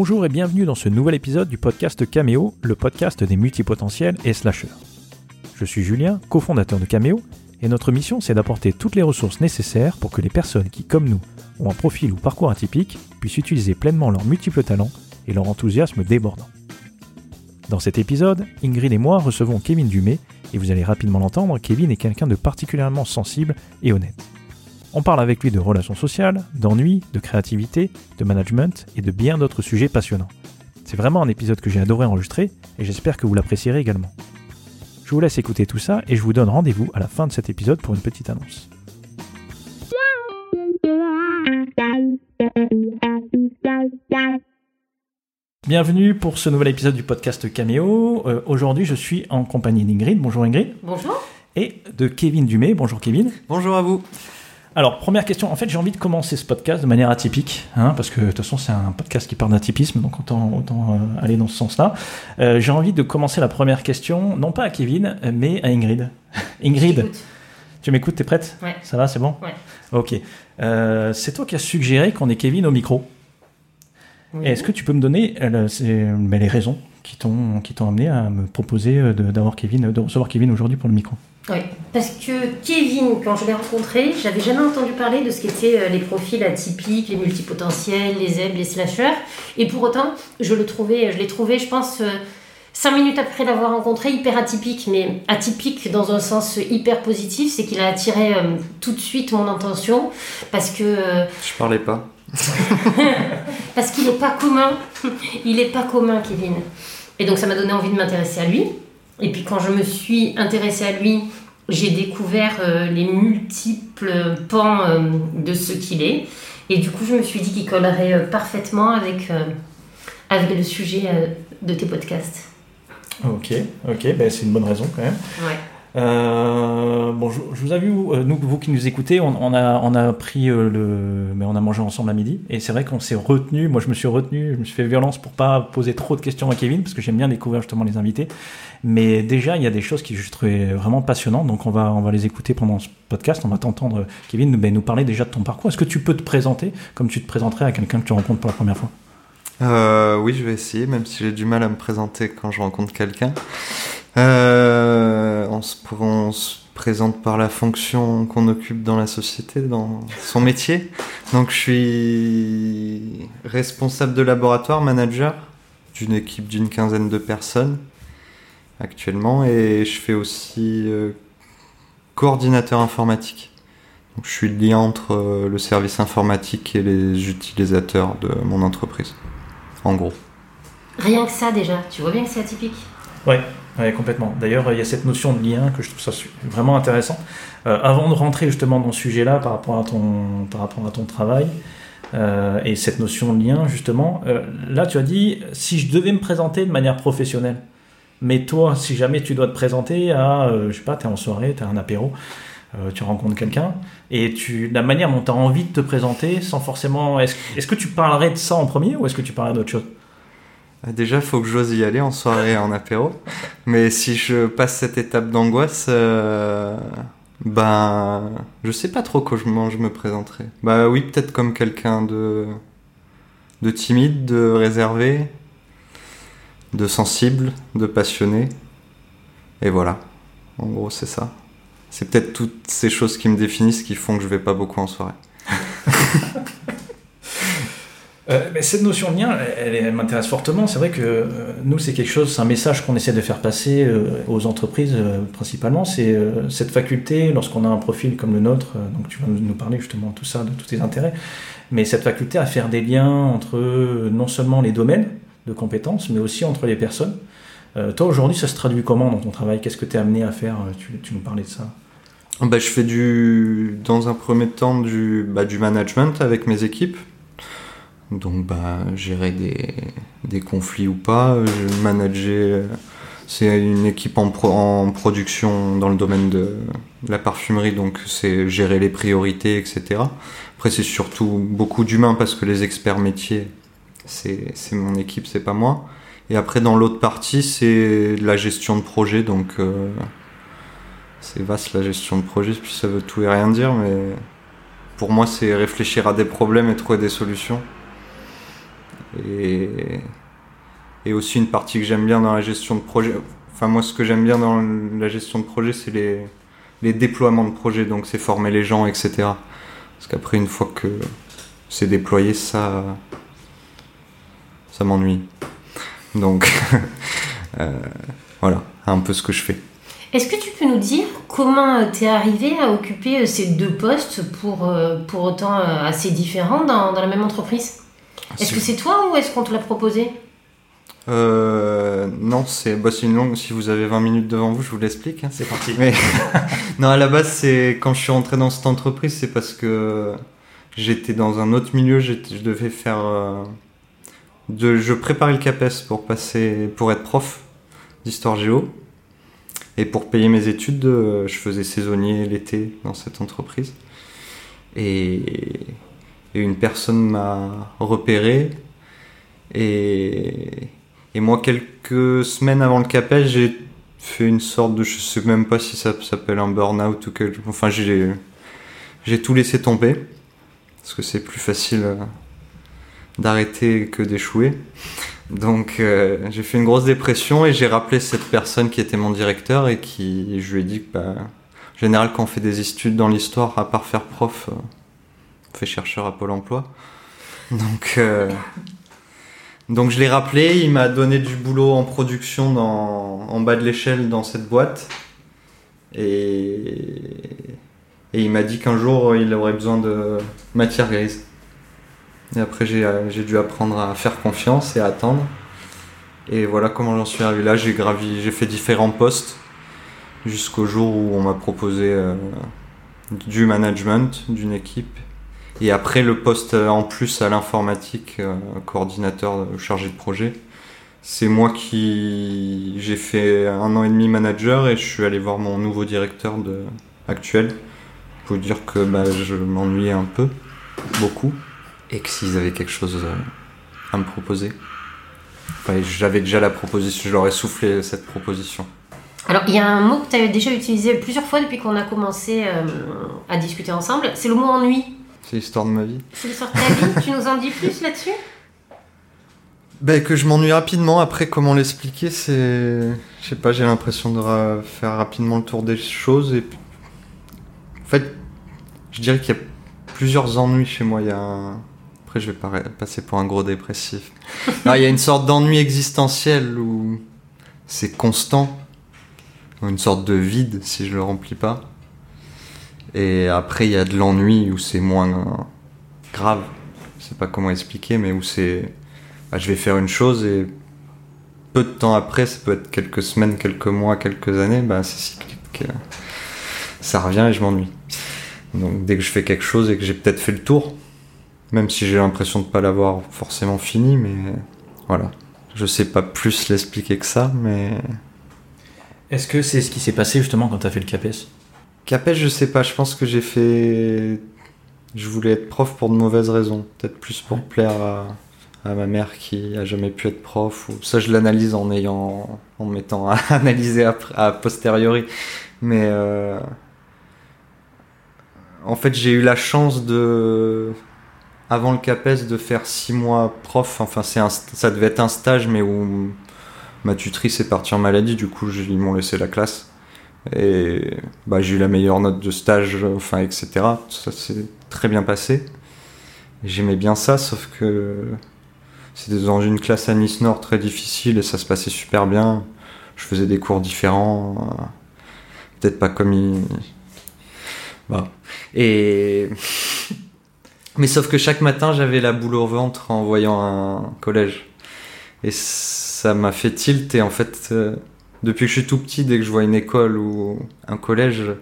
Bonjour et bienvenue dans ce nouvel épisode du podcast Cameo, le podcast des multipotentiels et slashers. Je suis Julien, cofondateur de Cameo, et notre mission c'est d'apporter toutes les ressources nécessaires pour que les personnes qui, comme nous, ont un profil ou parcours atypique puissent utiliser pleinement leurs multiples talents et leur enthousiasme débordant. Dans cet épisode, Ingrid et moi recevons Kevin Dumay, et vous allez rapidement l'entendre, Kevin est quelqu'un de particulièrement sensible et honnête. On parle avec lui de relations sociales, d'ennui, de créativité, de management et de bien d'autres sujets passionnants. C'est vraiment un épisode que j'ai adoré enregistrer et j'espère que vous l'apprécierez également. Je vous laisse écouter tout ça et je vous donne rendez-vous à la fin de cet épisode pour une petite annonce. Bienvenue pour ce nouvel épisode du podcast Cameo. Euh, Aujourd'hui, je suis en compagnie d'Ingrid. Bonjour Ingrid. Bonjour. Et de Kevin Dumay. Bonjour Kevin. Bonjour à vous. Alors, première question. En fait, j'ai envie de commencer ce podcast de manière atypique, hein, parce que de toute façon, c'est un podcast qui parle d'atypisme, donc autant, autant euh, aller dans ce sens-là. Euh, j'ai envie de commencer la première question, non pas à Kevin, mais à Ingrid. Ingrid, tu m'écoutes, t'es prête? Ouais. Ça va, c'est bon? Ouais. Ok. Euh, c'est toi qui as suggéré qu'on ait Kevin au micro. Oui. Est-ce que tu peux me donner les raisons qui t'ont qui t'ont amené à me proposer d'avoir Kevin, de recevoir Kevin aujourd'hui pour le micro? Oui, parce que Kevin, quand je l'ai rencontré, j'avais jamais entendu parler de ce qu'étaient euh, les profils atypiques, les multipotentiels, les zèbres, les slashers. Et pour autant, je le trouvais, je l'ai trouvé, je pense, euh, cinq minutes après l'avoir rencontré, hyper atypique. Mais atypique dans un sens hyper positif, c'est qu'il a attiré euh, tout de suite mon attention parce que euh, Je parlais pas. parce qu'il n'est pas commun. Il n'est pas commun, Kevin. Et donc ça m'a donné envie de m'intéresser à lui. Et puis quand je me suis intéressée à lui, j'ai découvert euh, les multiples pans euh, de ce qu'il est. Et du coup, je me suis dit qu'il collerait euh, parfaitement avec, avec le sujet de tes podcasts. Ok, ok, ben c'est une bonne raison quand même. Ouais. Euh, bon, je, vous avoue, euh, nous, vous qui nous écoutez, on, a, on a pris euh, le, mais on a mangé ensemble à midi, et c'est vrai qu'on s'est retenu. Moi, je me suis retenu, je me suis fait violence pour pas poser trop de questions à Kevin, parce que j'aime bien découvrir justement les invités. Mais déjà, il y a des choses qui je trouvais vraiment passionnantes, donc on va, on va les écouter pendant ce podcast. On va t'entendre, Kevin, ben, nous parler déjà de ton parcours. Est-ce que tu peux te présenter comme tu te présenterais à quelqu'un que tu rencontres pour la première fois? Oui, je vais essayer, même si j'ai du mal à me présenter quand je rencontre quelqu'un. Euh, on, se, pr- on se présente par la fonction qu'on occupe dans la société, dans son métier. Donc, je suis responsable de laboratoire, manager d'une équipe d'une quinzaine de personnes actuellement, et je fais aussi euh, coordinateur informatique. Donc, je suis le lien entre euh, le service informatique et les utilisateurs de mon entreprise. En gros. Rien que ça déjà, tu vois bien que c'est atypique. Ouais, ouais, complètement. D'ailleurs, il y a cette notion de lien que je trouve vraiment intéressant. Euh, avant de rentrer justement dans ce sujet-là par rapport à ton, par rapport à ton travail euh, et cette notion de lien, justement, euh, là tu as dit si je devais me présenter de manière professionnelle, mais toi, si jamais tu dois te présenter à, euh, je sais pas, tu es en soirée, tu as un apéro, tu rencontres quelqu'un, et tu, la manière dont tu as envie de te présenter, sans forcément. Est-ce que tu parlerais de ça en premier ou est-ce que tu parlerais d'autre chose? Déjà, faut que j'ose y aller en soirée, en apéro. Mais si je passe cette étape d'angoisse, euh, ben, je sais pas trop comment je me présenterai. Bah oui, peut-être comme quelqu'un de, de timide, de réservé, de sensible, de passionné. Et voilà. En gros, c'est ça. C'est peut-être toutes ces choses qui me définissent qui font que je vais pas beaucoup en soirée. Euh, cette notion de lien, elle, m'intéresse fortement. C'est vrai que euh, nous, c'est quelque chose, c'est un message qu'on essaie de faire passer euh, aux entreprises principalement. C'est cette faculté, lorsqu'on a un profil comme le nôtre, donc tu vas nous parler justement de tout ça, de tous tes intérêts, mais cette faculté à faire des liens entre non seulement les domaines de compétences, mais aussi entre les personnes. Toi, aujourd'hui, ça se traduit comment dans ton travail? Qu'est-ce que tu es amené à faire? Tu, nous parlais de ça. Bah, je fais du, dans un premier temps du, bah, du management avec mes équipes. Donc, bah, gérer des, conflits ou pas. Je manager, c'est une équipe en, pro- en production dans le domaine de la parfumerie, donc c'est gérer les priorités, etc. Après, c'est surtout beaucoup d'humains parce que les experts métiers, c'est c'est mon équipe, c'est pas moi. Et après, dans l'autre partie, c'est la gestion de projet, donc. euh, c'est vaste la gestion de projet, puis ça veut tout et rien dire, mais pour moi c'est réfléchir à des problèmes et trouver des solutions. Et, et aussi une partie que j'aime bien dans la gestion de projet. Enfin, moi, ce que j'aime bien dans la gestion de projet, c'est les, les déploiements de projets. Donc, c'est former les gens, etc. Parce qu'après, une fois que c'est déployé, ça, ça m'ennuie. Donc, euh, voilà, un peu ce que je fais. Est-ce que tu peux nous dire comment tu es arrivé à occuper ces deux postes pour, pour autant assez différents dans, dans la même entreprise? Est-ce que c'est toi ou est-ce qu'on te l'a proposé euh, non, c'est bah, une longue. Si vous avez 20 minutes devant vous, je vous l'explique. Hein. C'est parti. Mais non, à la base, c'est quand je suis rentré dans cette entreprise, c'est parce que j'étais dans un autre milieu. Je devais faire. Euh, de, je préparais le CAPES pour passer, pour être prof d'histoire géo. Et pour payer mes études, euh, je faisais saisonnier l'été dans cette entreprise. Et, et une personne m'a repéré. Et, moi, quelques semaines avant le CAPES, j'ai fait une sorte de. Je sais même pas si ça s'appelle un burn-out ou quelque. Enfin, j'ai, tout laissé tomber. Parce que c'est plus facile euh, d'arrêter que d'échouer. Donc, euh, j'ai fait une grosse dépression et j'ai rappelé cette personne qui était mon directeur et qui. Je lui ai dit que, bah, en général, quand on fait des études dans l'histoire, à part faire prof, euh, fait chercheur à Pôle emploi. Donc. Euh, donc je l'ai rappelé, il m'a donné du boulot en production dans, en bas de l'échelle dans cette boîte. Et, et il m'a dit qu'un jour il aurait besoin de matière grise. Et après j'ai dû apprendre à faire confiance et à attendre. Et voilà comment j'en suis arrivé là. J'ai j'ai fait différents postes jusqu'au jour où on m'a proposé euh, du management d'une équipe et après, le poste en plus à l'informatique, euh, coordinateur chargé de projet, c'est moi qui j'ai fait un an et demi manager et je suis allé voir mon nouveau directeur de, actuel pour dire que bah, je m'ennuyais un peu, beaucoup, et que s'ils avaient quelque chose euh, à me proposer. J'avais déjà la proposition, je leur ai soufflé cette proposition. Alors, il y a un mot que tu as déjà utilisé plusieurs fois depuis qu'on a commencé euh, à discuter ensemble, c'est le mot ennui. C'est l'histoire de ma vie. C'est l'histoire de ta vie Tu nous en dis plus là-dessus? Ben, que je m'ennuie rapidement. Après, comment l'expliquer, c'est. Je sais pas, j'ai l'impression de faire rapidement le tour des choses. Et... En fait, je dirais qu'il y a plusieurs ennuis chez moi. Il y a Après, je vais pas passer pour un gros dépressif. il y a une sorte d'ennui existentiel où c'est constant. Une sorte de vide si je le remplis pas. Et après, il y a de l'ennui où c'est moins grave. Je sais pas comment expliquer, mais où c'est. Bah, je vais faire une chose et peu de temps après, ça peut être quelques semaines, quelques mois, quelques années, bah, c'est cyclique. Ça revient et je m'ennuie. Donc dès que je fais quelque chose et que j'ai peut-être fait le tour, même si j'ai l'impression de ne pas l'avoir forcément fini, mais voilà. Je sais pas plus l'expliquer que ça, mais. Est-ce que c'est ce qui s'est passé justement quand tu as fait le CAPES Capes, je sais pas, je pense que j'ai fait. Je voulais être prof pour de mauvaises raisons. Peut-être plus pour plaire à, ma mère qui a jamais pu être prof. Ça, je l'analyse en ayant. en mettant à analyser a, posteriori. Mais. Euh, en fait, j'ai eu la chance de. Avant le CAPES, de faire six mois prof. Enfin, c'est un... ça devait être un stage, mais où ma tutrice est partie en maladie. Du coup, ils m'ont laissé la classe. Et bah, j'ai eu la meilleure note de stage, enfin, etc. Ça s'est très bien passé. J'aimais bien ça, sauf que c'était dans une classe à Nice Nord très difficile et ça se passait super bien. Je faisais des cours différents, peut-être pas comme il. Bah. Et. Mais sauf que chaque matin, j'avais la boule au ventre en voyant un collège. Et ça m'a fait tilt et en fait. Euh, depuis que je suis tout petit, dès que je vois une école ou un collège,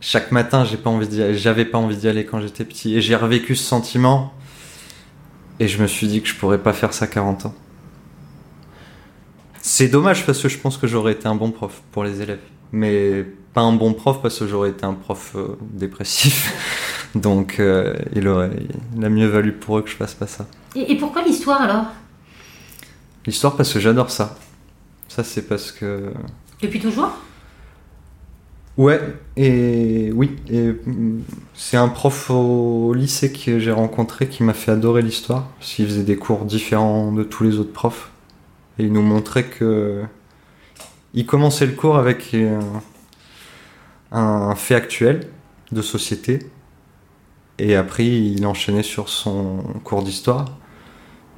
chaque matin, j'ai pas envie d'y j'avais pas envie d'y aller quand j'étais petit. Et j'ai revécu ce sentiment. Et je me suis dit que je pourrais pas faire ça 40 ans. C'est dommage parce que je pense que j'aurais été un bon prof pour les élèves. Mais pas un bon prof parce que j'aurais été un prof euh, dépressif. Donc euh, il aurait il a mieux valu pour eux que je fasse pas ça. et pourquoi l'histoire alors? L'histoire parce que j'adore ça. Ça, c'est parce que. Depuis toujours Ouais, et oui, et mm, c'est un prof au lycée que j'ai rencontré qui m'a fait adorer l'histoire, parce qu'il faisait des cours différents de tous les autres profs. Et il nous montrait que. Il commençait le cours avec un, un fait actuel de société, et après il enchaînait sur son cours d'histoire.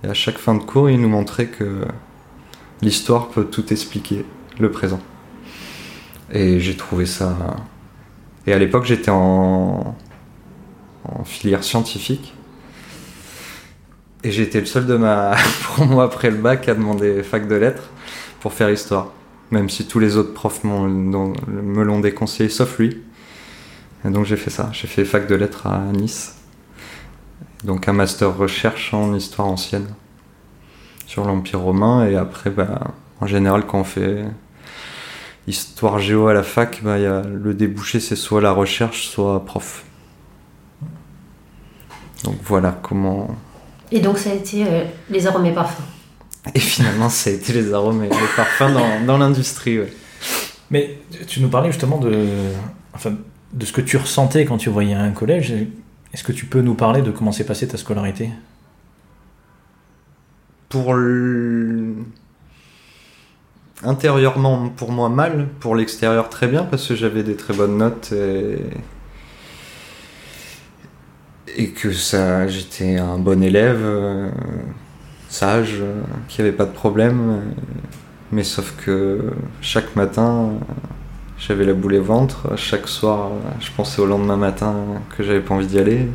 Et à chaque fin de cours, il nous montrait que l'histoire peut tout expliquer, le présent. Et j'ai trouvé ça. Et à l'époque, j'étais en... filière scientifique. Et j'étais le seul de ma promo après le bac à demander fac de lettres pour faire histoire. Même si tous les autres profs me l'ont déconseillé, sauf lui. Et donc j'ai fait ça. J'ai fait fac de lettres à Nice. Donc un master recherche en histoire ancienne sur l'Empire romain. Et après, bah, en général, quand on fait histoire géo à la fac, bah, y a le débouché, c'est soit la recherche, soit prof. Donc voilà comment. Et donc ça a été euh, les arômes et parfums. Et finalement, ça a été les arômes et les parfums dans, dans l'industrie. Ouais. Mais tu nous parlais justement de, enfin, de ce que tu ressentais quand tu voyais un collège. Est-ce que tu peux nous parler de comment s'est passée ta scolarité? Pour intérieurement pour moi mal, pour l'extérieur très bien parce que j'avais des très bonnes notes et, et que ça j'étais un bon élève, euh, sage, euh, qui avait pas de problème. mais sauf que chaque matin, j'avais la boule au ventre. Chaque soir, je pensais au lendemain matin que j'avais pas envie d'y aller.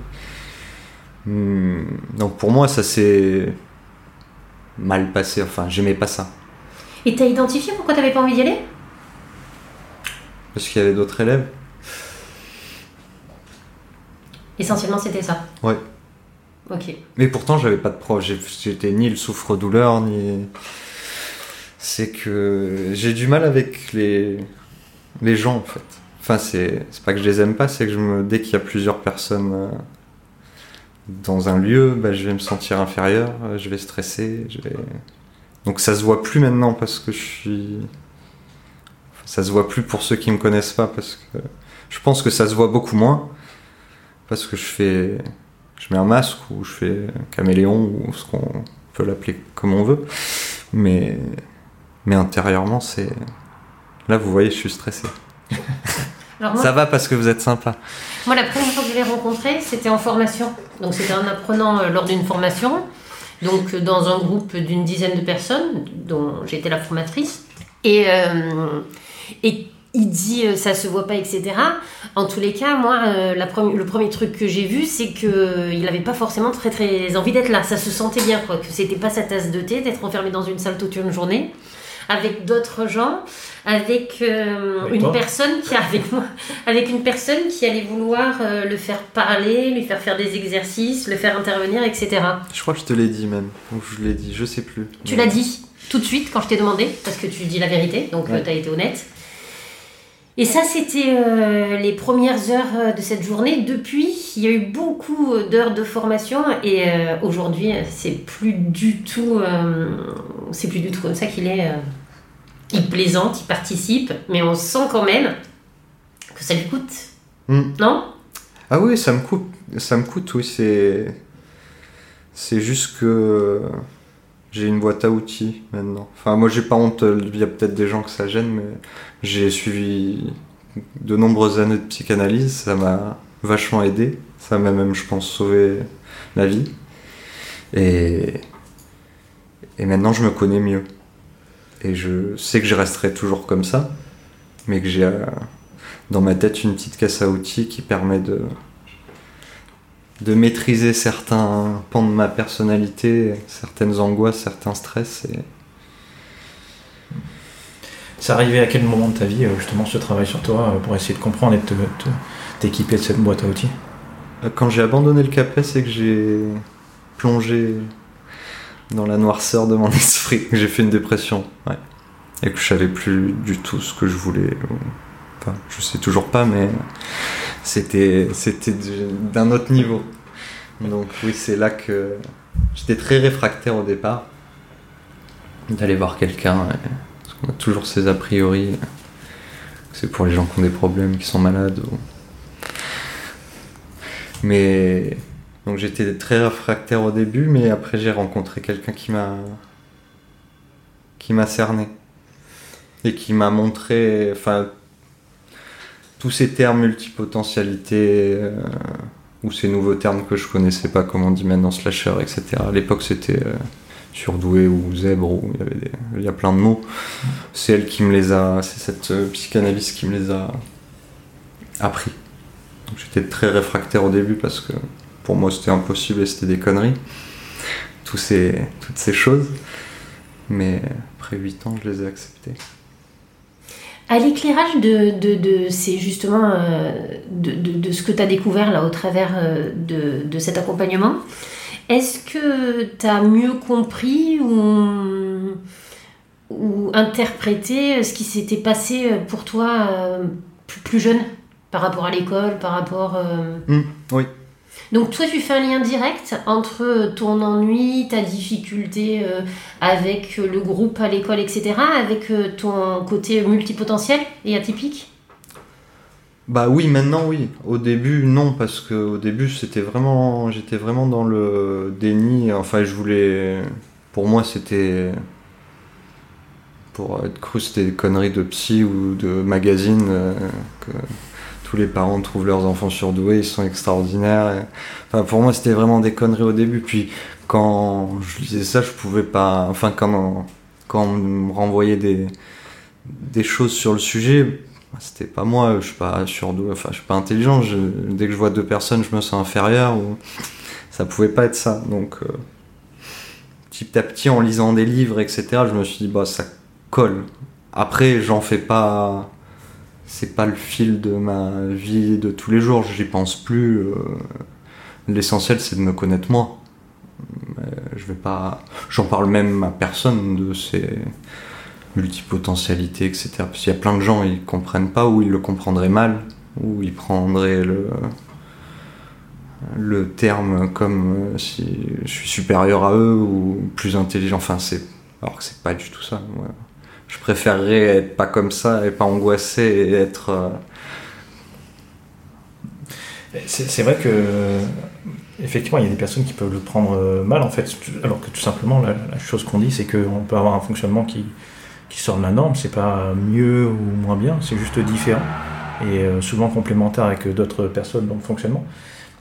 Hmm, donc pour moi, ça s'est mal passé. Enfin, j'aimais pas ça. Et t'as identifié pourquoi t'avais pas envie d'y aller? Parce qu'il y avait d'autres élèves. Essentiellement, c'était ça? Ouais. Ok. Mais pourtant, j'avais pas de prof. J'étais ni le souffre-douleur, ni. C'est que j'ai du mal avec les, les gens, en fait. Enfin, c'est pas que je les aime pas, c'est que je me... dès qu'il y a plusieurs personnes euh, dans un lieu, bah, je vais me sentir inférieur, euh, je vais stresser. Donc ça se voit plus maintenant parce que je suis. Ça se voit plus pour ceux qui me connaissent pas parce que je pense que ça se voit beaucoup moins parce que je fais. Je mets un masque ou je fais caméléon ou ce qu'on peut l'appeler comme on veut. Mais. Mais intérieurement, c'est. Là, vous voyez, je suis stressé. ça va parce que vous êtes sympa. Moi, la première fois que je l'ai rencontré, c'était en formation. Donc, c'était un apprenant euh, lors d'une formation donc dans un groupe d'une dizaine de personnes, dont j'étais la formatrice. Et, euh, et il dit euh, ça se voit pas, etc. En tous les cas, moi, euh, la le premier truc que j'ai vu, c'est qu'il n'avait pas forcément très très envie d'être là. Ça se sentait bien, quoi, que c'était pas sa tasse de thé d'être enfermé dans une salle toute une journée avec d'autres gens, avec, une personne qui avec moi, avec une personne qui allait vouloir le faire parler, lui faire faire des exercices, le faire intervenir, etc. Je crois que je te l'ai dit même, ou je l'ai dit, je sais plus. Tu l'as dit tout de suite quand je t'ai demandé, parce que tu dis la vérité, donc tu as été honnête. Et ça, c'était les premières heures de cette journée. Depuis, il y a eu beaucoup d'heures de formation et aujourd'hui, c'est plus du tout, c'est plus du tout comme ça qu'il est. il plaisante, il participe, mais on sent quand même que ça lui coûte. Non? Ah oui, ça me coûte. Ça me coûte, oui. C'est, c'est juste que j'ai une boîte à outils maintenant. Enfin, moi, j'ai pas honte. Il y a peut-être des gens que ça gêne, mais j'ai suivi de nombreuses années de psychanalyse. Ça m'a vachement aidé. Ça m'a même, je pense, sauvé la vie. Et, et maintenant, je me connais mieux. Et je sais que je resterai toujours comme ça, mais que j'ai dans ma tête une petite caisse à outils qui permet de, de maîtriser certains pans de ma personnalité, certaines angoisses, certains stress. Et... C'est arrivé à quel moment de ta vie, justement, ce travail sur toi, pour essayer de comprendre et de t'équiper de cette boîte à outils? Quand j'ai abandonné le CAPES et que j'ai plongé dans la noirceur de mon esprit, que j'ai fait une dépression, ouais. et que je savais plus du tout ce que je voulais. Je sais toujours pas, mais c'était c'était d'un autre niveau. Donc oui, c'est là que j'étais très réfractaire au départ d'aller voir quelqu'un. Parce qu'on a toujours ces a priori. c'est pour les gens qui ont des problèmes, qui sont malades. Mais donc j'étais très réfractaire au début, mais après j'ai rencontré quelqu'un qui m'a qui m'a cerné et qui m'a montré, enfin, tous ces termes multipotentialité euh, ou ces nouveaux termes que je connaissais pas, comme on dit maintenant slasher, etc. À l'époque c'était euh, surdoué ou zèbre, ou il y avait a plein de mots. C'est elle qui me les a, c'est cette euh, psychanalyste qui me les a appris. J'étais très réfractaire au début parce que pour moi c'était impossible et c'était des conneries. Toutes ces choses. Mais après 8 ans, je les ai acceptés. À l'éclairage de, de, justement euh, de, ce que tu as découvert là au travers euh, de, cet accompagnement, est-ce que tu as mieux compris ou, interprété ce qui s'était passé pour toi euh, plus, jeune par rapport à l'école, par rapport... Mmh, oui. Donc toi, tu fais un lien direct entre ton ennui, ta difficulté euh, avec le groupe à l'école, etc., avec euh, ton côté multipotentiel et atypique? Bah oui, maintenant oui. Au début, non, parce qu'au début, c'était vraiment, j'étais vraiment dans le déni. Enfin, je voulais, pour moi, c'était pour être cru, c'était des conneries de psy ou de magazine euh, les parents trouvent leurs enfants surdoués, ils sont extraordinaires. Enfin, pour moi, c'était vraiment des conneries au début. Puis quand je disais ça, je pouvais pas. Enfin, quand, on me renvoyait des, des choses sur le sujet, c'était pas moi, je suis pas surdoué, enfin, je suis pas intelligent. dès que je vois deux personnes, je me sens inférieur. Ça pouvait pas être ça. Donc, euh, petit à petit, en lisant des livres, etc., je me suis dit, bah, ça colle. Après, j'en fais pas c'est pas le fil de ma vie de tous les jours, j'y pense plus. Euh, l'essentiel c'est de me connaître moi. je vais pas. J'en parle même à personne de ces multipotentialités, etc. Parce qu'il y a plein de gens, ils comprennent pas ou ils le comprendraient mal, ou ils prendraient le, le terme comme euh, si je suis supérieur à eux ou plus intelligent. Enfin, c'est. Alors que c'est pas du tout ça je préférerais être pas comme ça et pas angoissé et être. Euh, c'est vrai que effectivement, il y a des personnes qui peuvent le prendre euh, mal en fait, alors que tout simplement la, chose qu'on dit, c'est qu'on peut avoir un fonctionnement qui, qui sort de la norme. C'est pas mieux ou moins bien, c'est juste différent et euh, souvent complémentaire avec d'autres personnes dans le fonctionnement.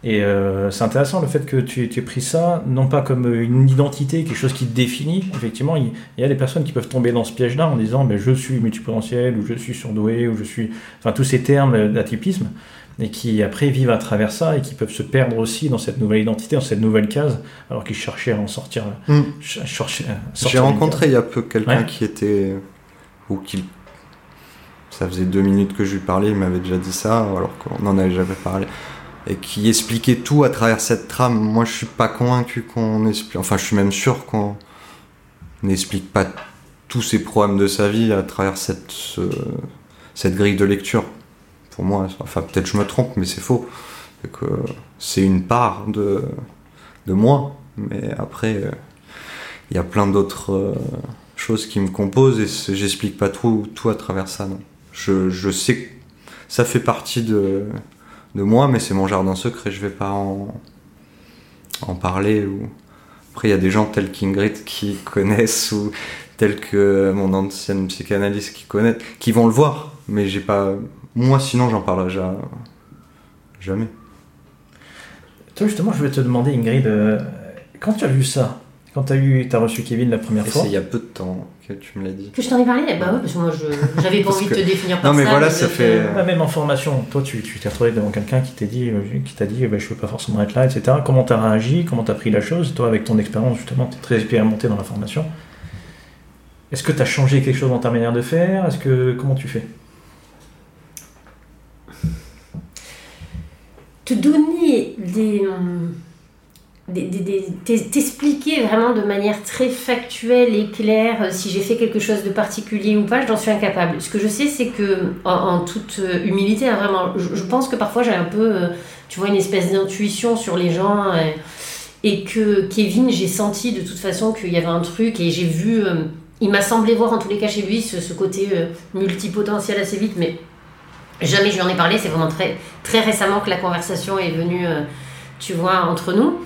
Et euh, c'est intéressant le fait que tu, tu aies pris ça, non pas comme une identité, quelque chose qui te définit. Effectivement, il, y a des personnes qui peuvent tomber dans ce piège-là en disant mais je suis multipotentiel, ou je suis surdoué, ou je suis. Enfin, tous ces termes d'atypisme, et qui après vivent à travers ça, et qui peuvent se perdre aussi dans cette nouvelle identité, dans cette nouvelle case, alors qu'ils cherchaient à en sortir. Mm. J'ai rencontré il y a peu quelqu'un qui était. ou qui. Ça faisait deux minutes que je lui parlais, il m'avait déjà dit ça, alors qu'on n'en avait jamais parlé et qui expliquait tout à travers cette trame. Moi, je suis pas convaincu qu'on explique, enfin, je suis même sûr qu'on n'explique pas tous ses problèmes de sa vie à travers cette, cette grille de lecture. Pour moi, enfin, peut-être je me trompe, mais c'est faux. c'est une part de, de moi, mais après, il y a plein d'autres euh, choses qui me composent et j'explique pas tout, tout à travers ça. Non. Je, je sais que ça fait partie de, de moi, mais c'est mon jardin secret, je vais pas en, en parler. Ou... Après, il y a des gens tels qu'Ingrid qui connaissent, ou tels que mon ancienne psychanalyste qui connaît, qui vont le voir, mais j'ai pas. Moi, sinon, j'en parlerai jamais. Toi, justement, je vais te demander, Ingrid, euh, quand tu as vu ça, quand tu as, eu, as reçu Kevin la première fois C'est il y a peu de temps que tu me l'as dit. Que je t'en ai parlé Bah ouais, parce que moi j'avais pas envie de te définir par non, mais voilà, ça fait. La même information. Toi, tu t'es retrouvé devant quelqu'un qui t'a dit, euh, qui t'a dit bah, je veux pas forcément être là, etc. Comment tu as réagi? Comment tu as pris la chose? Toi, avec ton expérience, justement, tu es très expérimenté dans la formation. Est-ce que tu as changé quelque chose dans ta manière de faire? Est-ce que Comment tu fais? Te donner des t'expliquer vraiment de manière très factuelle et claire euh, si j'ai fait quelque chose de particulier ou pas, j'en suis incapable. Ce que je sais, c'est que, en, toute euh, humilité, hein, vraiment, je, pense que parfois j'ai un peu, euh, tu vois, une espèce d'intuition sur les gens. Et, que Kevin, j'ai senti de toute façon qu'il y avait un truc et j'ai vu, il m'a semblé voir en tous les cas chez lui ce, côté multipotentiel assez vite, mais Jamais je lui en ai parlé, c'est vraiment très, très récemment que la conversation est venue, tu vois, entre nous.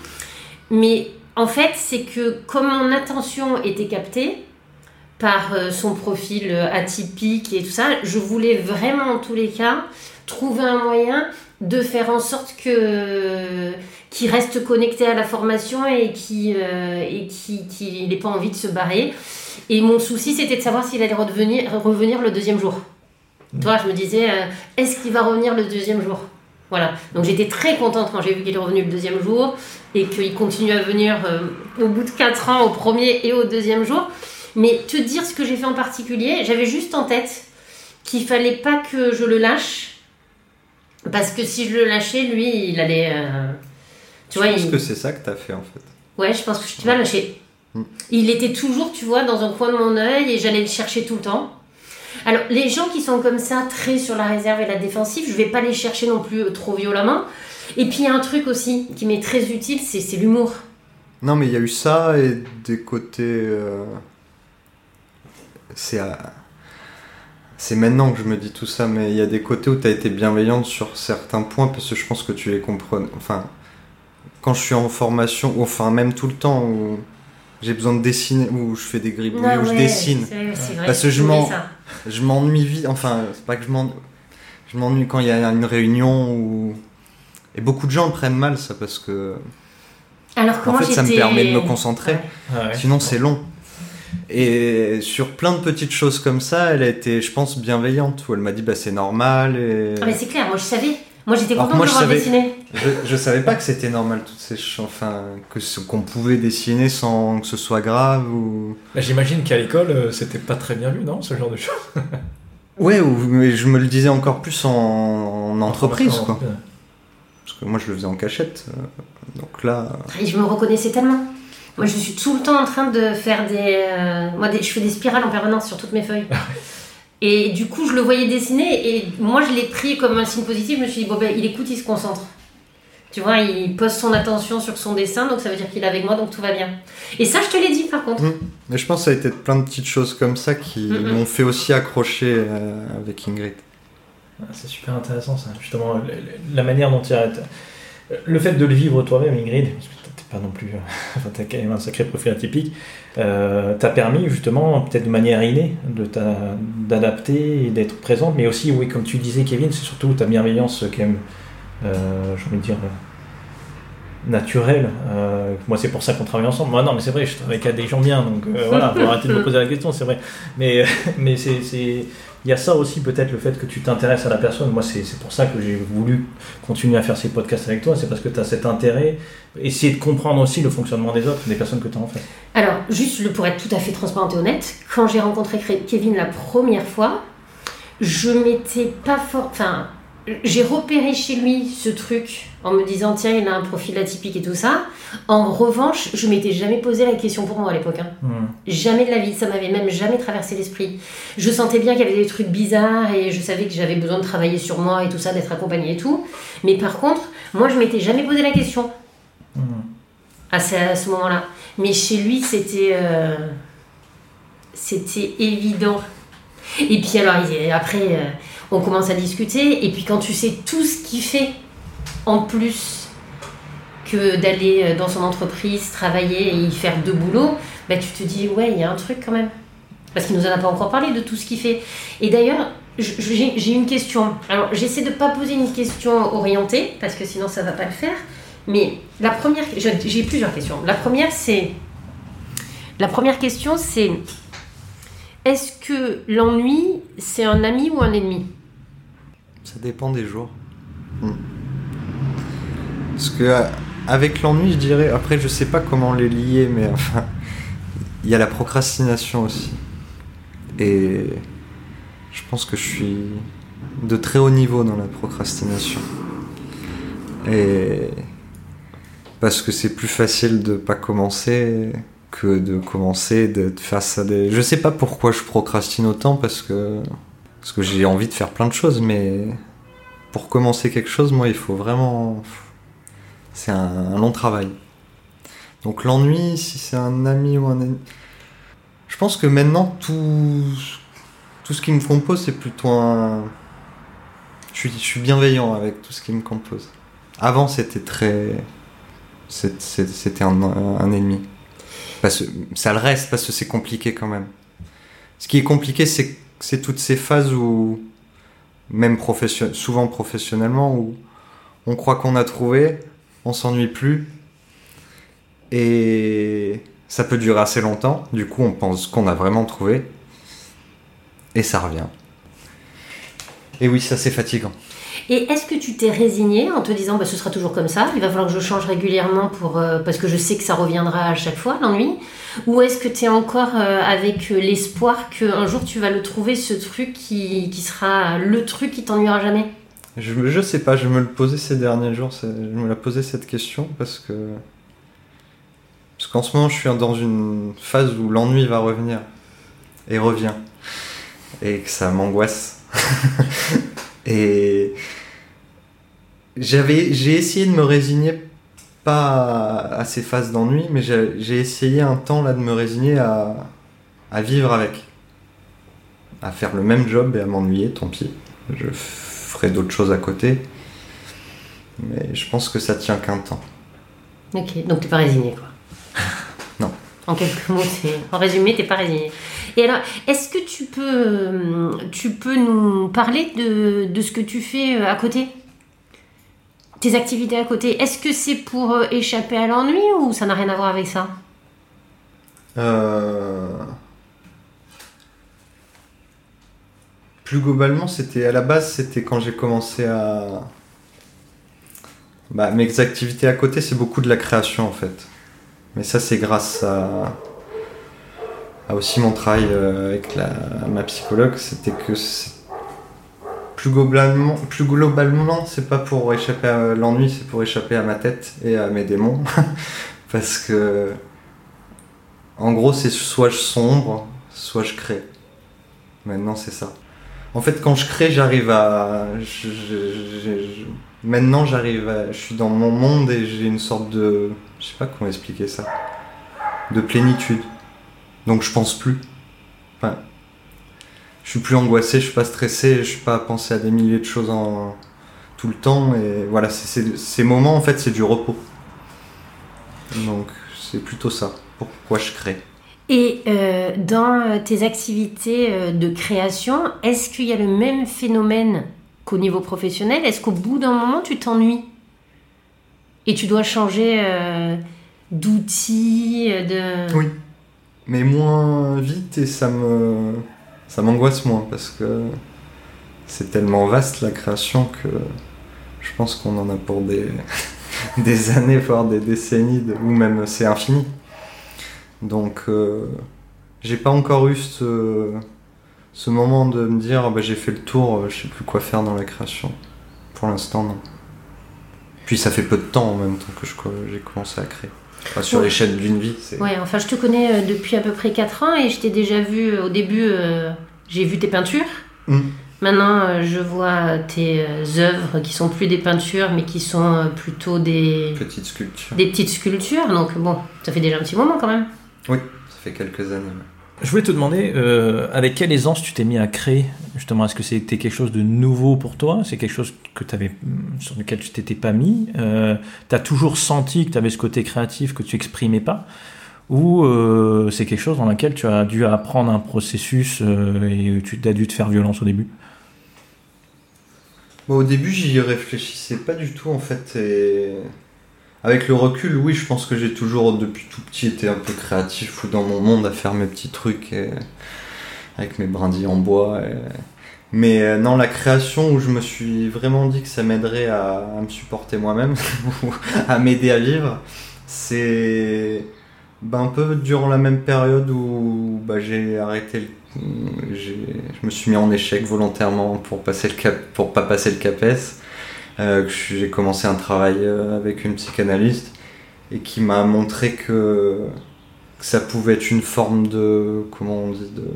Mais en fait, c'est que comme mon attention était captée par euh, son profil euh, atypique et tout ça, je voulais vraiment en tous les cas trouver un moyen de faire en sorte que qu'il reste connecté à la formation et qui et qui qu'il n'ait pas envie de se barrer. Et mon souci, c'était de savoir s'il allait revenir, revenir le deuxième jour. Toi, je me disais, euh, est-ce qu'il va revenir le deuxième jour? Voilà. Donc j'étais très contente quand j'ai vu qu'il est revenu le deuxième jour et qu'il continue à venir euh, au bout de 4 ans, au premier et au deuxième jour. Mais te dire ce que j'ai fait en particulier, j'avais juste en tête qu'il fallait pas que je le lâche. Parce que si je le lâchais, lui, il allait. Euh, tu je vois, pense que c'est ça que tu as fait en fait. Ouais, je pense que je t'ai pas lâché. Mm. Il était toujours, tu vois, dans un coin de mon œil et j'allais le chercher tout le temps. Alors, les gens qui sont comme ça, très sur la réserve et la défensive, je vais pas les chercher non plus euh, trop violemment. Et puis, il y a un truc aussi qui m'est très utile, c'est l'humour. Non, mais il y a eu ça et des côtés. Euh, c'est C'est maintenant que je me dis tout ça, mais il y a des côtés où tu as été bienveillante sur certains points parce que je pense que tu les comprends. Enfin, quand je suis en formation, enfin, même tout le temps, où j'ai besoin de dessiner, où je fais des gribouillis, où je dessine. Vrai, parce que je m'en je m'ennuie vite. Enfin, c'est pas que je m'ennuie. Je m'ennuie quand il y a une réunion où. Et beaucoup de gens prennent mal ça parce que. Alors En fait, ça me permet de me concentrer. Sinon, c'est long. Et sur plein de petites choses comme ça, elle a été, je pense, bienveillante. Où elle m'a dit, bah c'est normal. Et... Ah, mais c'est clair, moi je savais. Moi j'étais contente de le voir dessiner. Je, je, savais pas que c'était normal toutes ces choses, enfin que qu'on pouvait dessiner sans que ce soit grave ou. Bah, j'imagine qu'à l'école euh, c'était pas très bien vu, non, ce genre de choses? ouais, mais je me le disais encore plus en, entreprise, quoi. Parce que moi je le faisais en cachette, euh, donc là. Et je me reconnaissais tellement. Moi je suis tout le temps en train de faire des, euh, moi je fais des spirales en permanence sur toutes mes feuilles. Et du coup, je le voyais dessiner et moi, je l'ai pris comme un signe positif. Je me suis dit, bon, ben, il écoute, il se concentre. Tu vois, il pose son attention sur son dessin, donc ça veut dire qu'il est avec moi, donc tout va bien. Et ça, je te l'ai dit par contre. Mmh. Mais je pense que ça a été plein de petites choses comme ça qui mmh, mmh. m'ont fait aussi accrocher euh, avec Ingrid. Ah, c'est super intéressant ça, justement, la manière dont tu as. Le fait de le vivre toi-même, Ingrid, pas non plus. enfin, tu as quand même un sacré profil atypique. Euh, t'a permis justement, peut-être de manière innée, d'adapter et d'être présente. Mais aussi, oui, comme tu disais, Kevin, c'est surtout ta bienveillance, quand même, euh, j'ai envie de dire, naturelle. Euh, moi, c'est pour ça qu'on travaille ensemble. Moi, non, mais c'est vrai, je travaille avec des gens bien, donc euh, voilà, faut arrêter de me poser la question, c'est vrai. Mais, mais c'est il y a ça aussi peut-être le fait que tu t'intéresses à la personne. Moi, c'est pour ça que j'ai voulu continuer à faire ces podcasts avec toi. C'est parce que tu as cet intérêt, essayer de comprendre aussi le fonctionnement des autres, des personnes que tu as en fait. Alors, juste pour être tout à fait transparente et honnête, quand j'ai rencontré Kevin la première fois, je m'étais pas fort. Enfin, j'ai repéré chez lui ce truc en me disant tiens il a un profil atypique et tout ça. En revanche, je m'étais jamais posé la question pour moi à l'époque. Hein. Hmm. Jamais de la vie, ça m'avait même jamais traversé l'esprit. Je sentais bien qu'il y avait des trucs bizarres et je savais que j'avais besoin de travailler sur moi et tout ça, d'être accompagnée et tout. Mais par contre, moi je m'étais jamais posé la question hmm. à ce, moment-là. Mais chez lui c'était euh, c'était évident. Et puis alors après. Euh, on commence à discuter, et puis quand tu sais tout ce qu'il fait en plus que d'aller euh, dans son entreprise, travailler et y faire deux boulots, bah, tu te dis, ouais, il y a un truc quand même. Parce qu'il nous en a pas encore parlé de tout ce qu'il fait. Et d'ailleurs, j'ai une question. Alors, j'essaie de ne pas poser une question orientée, parce que sinon ça ne va pas le faire. Mais la première, j'ai plusieurs questions. La première, c'est. La première question, c'est est-ce que l'ennui, c'est un ami ou un ennemi? Ça dépend des jours. Hmm. Parce que euh, avec l'ennui, je dirais, après je sais pas comment les lier, mais enfin, il y a la procrastination aussi. Et je pense que je suis de très haut niveau dans la procrastination. Et parce que c'est plus facile de pas commencer que de commencer d'être face à des. Je sais pas pourquoi je procrastine autant parce que parce que j'ai envie de faire plein de choses, mais pour commencer quelque chose, moi, il faut vraiment. C'est un, long travail. Donc l'ennui, si c'est un ami ou un ami. Je pense que maintenant, tout, tout ce qui me compose, c'est plutôt un, Je suis, je suis bienveillant avec tout ce qui me compose. Avant, c'était très. C'était un, un ennemi. Parce ça le reste, parce que c'est compliqué quand même. Ce qui est compliqué, c'est c'est toutes ces phases où, même souvent professionnellement, où on croit qu'on a trouvé, on s'ennuie plus, et ça peut durer assez longtemps. Du coup, on pense qu'on a vraiment trouvé, et ça revient. Et oui, ça c'est fatigant. Et est-ce que tu t'es résigné en te disant bah, ce sera toujours comme ça, il va falloir que je change régulièrement pour, euh, parce que je sais que ça reviendra à chaque fois, l'ennui? Ou est-ce que tu es encore euh, avec euh, l'espoir qu'un jour tu vas le trouver, ce truc qui, qui sera le truc qui t'ennuiera jamais? Je, je sais pas, je me le posais ces derniers jours, je me la posais cette question parce que. Parce qu'en ce moment, je suis dans une phase où l'ennui va revenir. Et revient. Et que ça m'angoisse. et. J'ai essayé de me résigner, pas à, à ces phases d'ennui, mais j'ai essayé un temps là de me résigner à, à vivre avec. À faire le même job et à m'ennuyer, tant pis. Je ferai d'autres choses à côté. Mais je pense que ça tient qu'un temps. Ok, donc t'es pas résigné quoi Non. En quelques mots, en résumé, t'es pas résigné. Et alors, est-ce que tu peux, tu peux nous parler de, de ce que tu fais euh, à côté? Tes activités à côté, est-ce que c'est pour euh, échapper à l'ennui ou ça n'a rien à voir avec ça? Euh, Plus globalement, c'était à la base, c'était quand j'ai commencé à. Bah, mes activités à côté, c'est beaucoup de la création en fait. Mais ça, c'est grâce à, à aussi mon travail euh, avec la... ma psychologue. C'était que plus globalement, plus globalement, c'est pas pour échapper à l'ennui, c'est pour échapper à ma tête et à mes démons. Parce que en gros, c'est soit je sombre, soit je crée. Maintenant, c'est ça. En fait, quand je crée, j'arrive à. Maintenant, j'arrive à. Je suis dans mon monde et j'ai une sorte de. Je sais pas comment expliquer ça. De plénitude. Donc, je pense plus. Je suis plus angoissé, je suis pas stressé, je suis pas à penser à des milliers de choses en tout le temps. Et voilà, c'est- ces moments, en fait, c'est du repos. Donc, c'est plutôt ça. Pourquoi je crée? Et euh, dans euh, tes activités euh, de création, est-ce qu'il y a le même phénomène qu'au niveau professionnel? Est-ce qu'au bout d'un moment, tu t'ennuies? Et tu dois changer euh, d'outils, de... Oui. Mais moins vite et ça me ça m'angoisse moins parce que c'est tellement vaste la création que je pense qu'on en a pour des, des années, voire des décennies, ou même c'est infini. Donc euh, j'ai pas encore eu ce, ce moment de me dire Ah bah, j'ai fait le tour, euh, je sais plus quoi faire dans la création. Pour l'instant non. Puis ça fait peu de temps en même temps que j'ai commencé à créer. Enfin, sur Ouais. l'échelle d'une vie. c'est- Ouais, enfin, je te connais euh, depuis à peu près 4 ans et je t'ai déjà vu euh, au début, euh, j'ai vu tes peintures. Mm. Maintenant, euh, je vois tes œuvres qui sont plus des peintures, mais qui sont plutôt des, Petite sculpture. des petites sculptures. Donc, bon, ça fait déjà un petit moment quand même. Oui, ça fait quelques années. ouais. Je voulais te demander, euh, avec quelle aisance tu t'es mis à créer Justement, est-ce que c'était quelque chose de nouveau pour toi? C'est quelque chose que t'avais, hum, sur lequel tu t'étais pas mis? Euh, T'as toujours senti que tu avais ce côté créatif que tu exprimais pas? Ou euh, c'est quelque chose dans lequel tu as dû apprendre un processus euh, et tu as dû te faire violence au début? Au début, j'y réfléchissais pas du tout en fait. Avec le recul, oui, je pense que j'ai toujours depuis tout petit été un peu créatif ou dans mon monde à faire mes petits trucs avec mes brindilles en bois. Mais euh, non, la création où je me suis vraiment dit que ça m'aiderait à, me supporter moi-même à m'aider à vivre, c'est ben, un peu durant la même période où bah, j'ai arrêté le je me suis mis en échec volontairement pour passer le cap, pour pas passer le CAPES. Euh, que j'ai commencé un travail euh, avec une psychanalyste et qui m'a montré que, ça pouvait être une forme de comment on dit de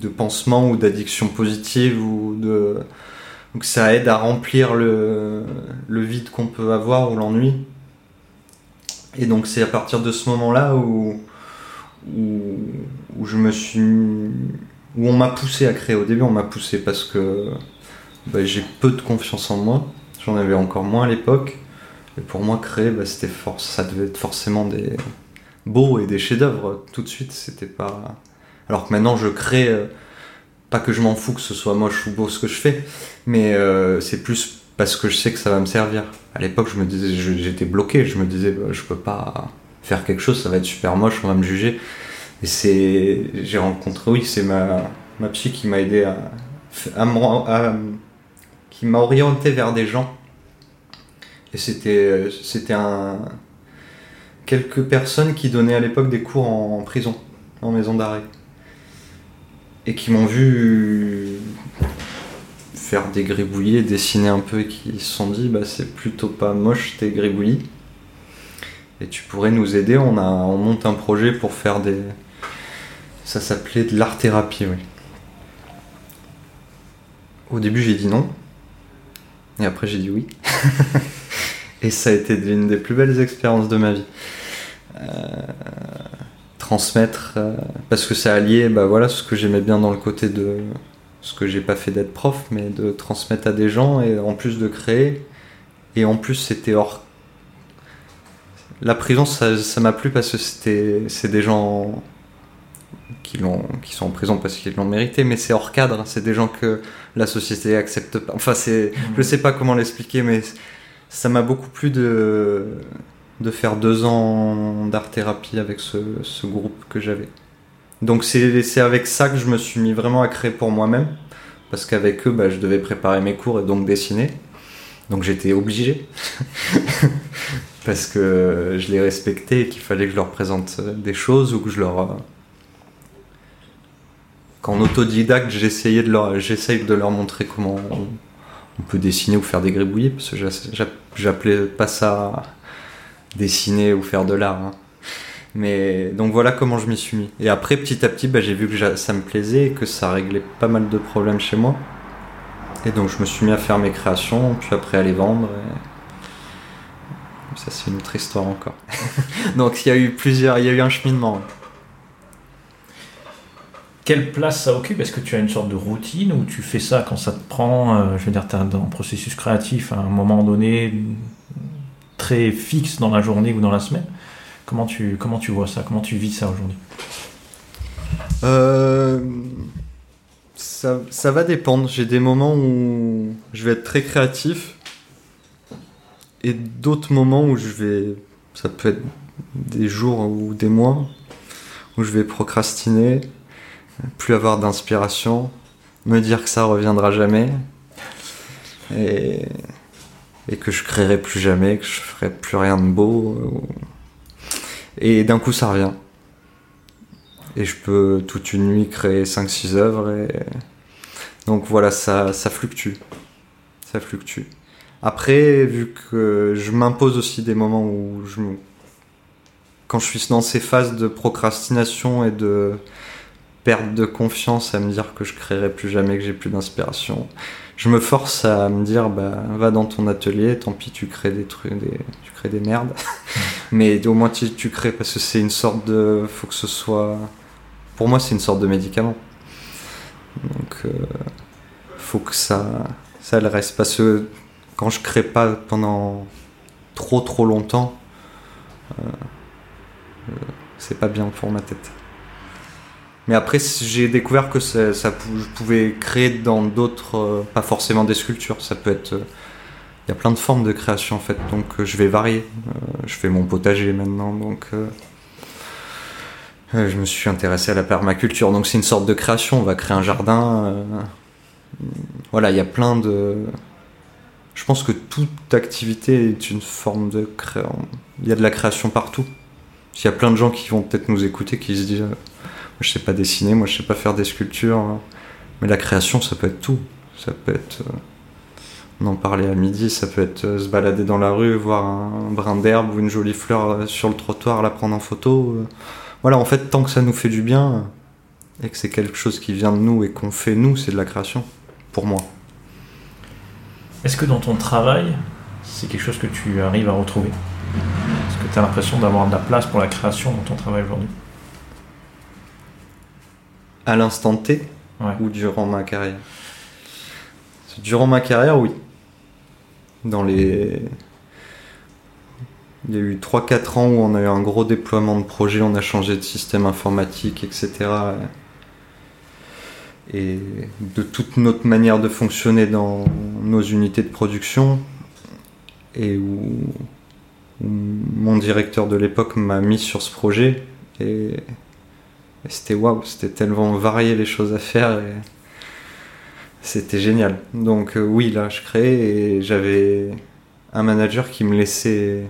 de pansement ou d'addiction positive ou de donc ça aide à remplir le, vide qu'on peut avoir ou l'ennui. Et donc c'est à partir de ce moment là où où, où je me suis où on m'a poussé à créer. Au début, on m'a poussé parce que bah, j'ai peu de confiance en moi. J'en avais encore moins à l'époque. Et pour moi, créer, bah, c'était ça devait être forcément des beaux et des chefs-d'œuvre tout de suite. C'était pas. Alors que maintenant, je crée. euh, pas que je m'en fous que ce soit moche ou beau ce que je fais, mais euh, c'est plus parce que je sais que ça va me servir. À l'époque, je me disais, j'étais bloqué. Je me disais, bah, je peux pas faire quelque chose, ça va être super moche, on va me juger. Et c'est, j'ai rencontré, oui, c'est ma, ma psy qui m'a aidé à, à, qui m'a orienté vers des gens. Et c'était, c'était un, quelques personnes qui donnaient à l'époque des cours en, en prison, en maison d'arrêt. Et qui m'ont vu faire des gribouillis, dessiner un peu et qui se sont dit, bah, c'est plutôt pas moche tes gribouillis. Et tu pourrais nous aider, on, a, on monte un projet pour faire des... Ça s'appelait de l'art-thérapie, oui. Au début j'ai dit non, et après j'ai dit oui. et ça a été l'une des plus belles expériences de ma vie. Euh, transmettre, euh, parce que ça alliait bah, voilà, ce que j'aimais bien dans le côté de ce que j'ai pas fait d'être prof, mais de transmettre à des gens, et en plus de créer, et en plus c'était hors la prison, ça m'a plu parce que c'était, c'est des gens qui, l'ont, qui sont en prison parce qu'ils l'ont mérité, mais c'est hors cadre. C'est des gens que la société accepte pas. Enfin, c'est, je sais pas comment l'expliquer, mais ça m'a beaucoup plu de, de faire deux ans d'art-thérapie avec ce, ce groupe que j'avais. Donc c'est, c'est avec ça que je me suis mis vraiment à créer pour moi-même, parce qu'avec eux, bah, je devais préparer mes cours et donc dessiner. Donc j'étais obligé. parce que je les respectais et qu'il fallait que je leur présente des choses ou que je leur. Qu'en autodidacte, j'essayais de leur, de leur montrer comment on, peut dessiner ou faire des gribouillis, parce que j'a- j'a- j'appelais pas ça dessiner ou faire de l'art. hein. Mais donc voilà comment je m'y suis mis. Et après, petit à petit, bah, j'ai vu que ça me plaisait et que ça réglait pas mal de problèmes chez moi. Et donc je me suis mis à faire mes créations, puis après à les vendre. Ça, c'est une autre histoire encore. Donc, il y a eu plusieurs, il y a eu un cheminement. Quelle place ça occupe? Est-ce que tu as une sorte de routine ou tu fais ça quand ça te prend euh, Je veux dire, tu as un processus créatif à un moment donné très fixe dans la journée ou dans la semaine? Comment tu, comment tu vois ça? Comment tu vis ça aujourd'hui? Euh, ça, ça va dépendre. J'ai des moments où je vais être très créatif et d'autres moments où je vais. Ça peut être des jours ou des mois où je vais procrastiner, plus avoir d'inspiration, me dire que ça reviendra jamais et, que je créerai plus jamais, que je ferai plus rien de beau. Et d'un coup, ça revient. Et je peux toute une nuit créer 5-6 œuvres. Et... Donc voilà, ça, ça fluctue. Ça fluctue. Après, vu que je m'impose aussi des moments où je me... Quand je suis dans ces phases de procrastination et de perte de confiance à me dire que je créerai plus jamais, que j'ai plus d'inspiration, je me force à me dire, bah, va dans ton atelier, tant pis, tu crées des trucs, des... tu crées des merdes. Mais au moins tu, tu crées parce que c'est une sorte de... Faut que ce soit... Pour moi, c'est une sorte de médicament. Donc, euh, faut que ça, ça le reste. Parce que quand je crée pas pendant trop trop longtemps, euh, euh, c'est pas bien pour ma tête. Mais après, j'ai découvert que ça, je pouvais créer dans d'autres, euh, pas forcément des sculptures. Ça peut être, euh, il y a plein de formes de création en fait. Donc, euh, je vais varier. Je fais mon potager maintenant, donc. je me suis intéressé à la permaculture, donc c'est une sorte de création. On va créer un jardin. Voilà, il y a plein de. Je pense que toute activité est une forme de création. Il y a de la création partout. Il y a plein de gens qui vont peut-être nous écouter qui se disent je sais pas dessiner, moi je sais pas faire des sculptures. hein. Mais la création, ça peut être tout. Ça peut être. euh, en parlait à midi, ça peut être euh, se balader dans la rue, voir un brin d'herbe ou une jolie fleur euh, sur le trottoir, la prendre en photo. Voilà, en fait, tant que ça nous fait du bien et que c'est quelque chose qui vient de nous et qu'on fait nous, c'est de la création, pour moi. Est-ce que dans ton travail, c'est quelque chose que tu arrives à retrouver? Est-ce que tu as l'impression d'avoir de la place pour la création dans ton travail aujourd'hui? À l'instant T, Ouais. ou durant ma carrière? Durant ma carrière, oui. Dans les. Il y a eu 3-4 ans où on a eu un gros déploiement de projet, on a changé de système informatique, etc. Et de toute notre manière de fonctionner dans nos unités de production, et où, où mon directeur de l'époque m'a mis sur ce projet, et, c'était waouh, c'était tellement varié les choses à faire, et c'était génial. Donc euh, oui, là, je créais, et j'avais un manager qui me laissait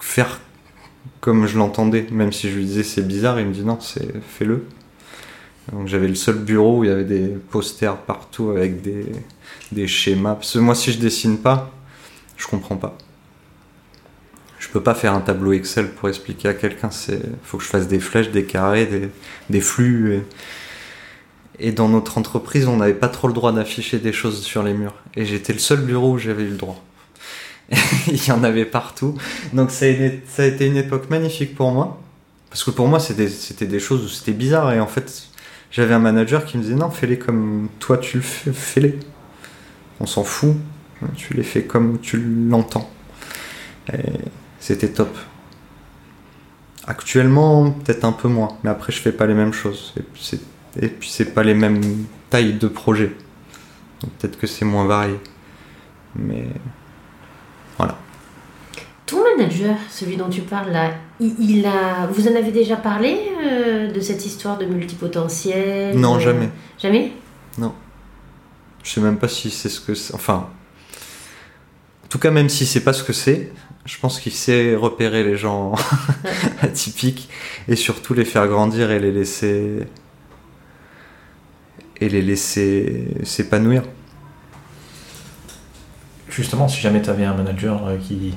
faire comme je l'entendais, même si je lui disais c'est bizarre, il me dit non, c'est fais-le. Donc j'avais le seul bureau où il y avait des posters partout avec des, des schémas. Parce que moi, si je dessine pas, je comprends pas. Je peux pas faire un tableau Excel pour expliquer à quelqu'un. C'est faut que je fasse des flèches, des carrés, des, des flux. Et... dans notre entreprise, on n'avait pas trop le droit d'afficher des choses sur les murs. Et j'étais le seul bureau où j'avais eu le droit. il y en avait partout. Donc ça a, été, ça une époque magnifique pour moi. Parce que pour moi, c'était c'était des choses où c'était bizarre. Et en fait, j'avais un manager qui me disait non, fais-les comme toi tu le fais, fais-les. On s'en fout. Tu les fais comme tu l'entends. C'était top. Actuellement, peut-être un peu moins. Mais après, je fais pas les mêmes choses. Et puis, c'est, pas les mêmes tailles de projets. Donc peut-être que c'est moins varié. Mais voilà. Ton manager, celui dont tu parles là, il, il a, vous en avez déjà parlé euh, de cette histoire de multipotentiel Non, euh, jamais. Jamais? Je sais même pas si c'est ce que c'est. Enfin. En tout cas, même si c'est pas ce que c'est, je pense qu'il sait repérer les gens atypiques et surtout les faire grandir et les laisser. et les laisser s'épanouir. Justement, si jamais tu avais un manager euh, qui.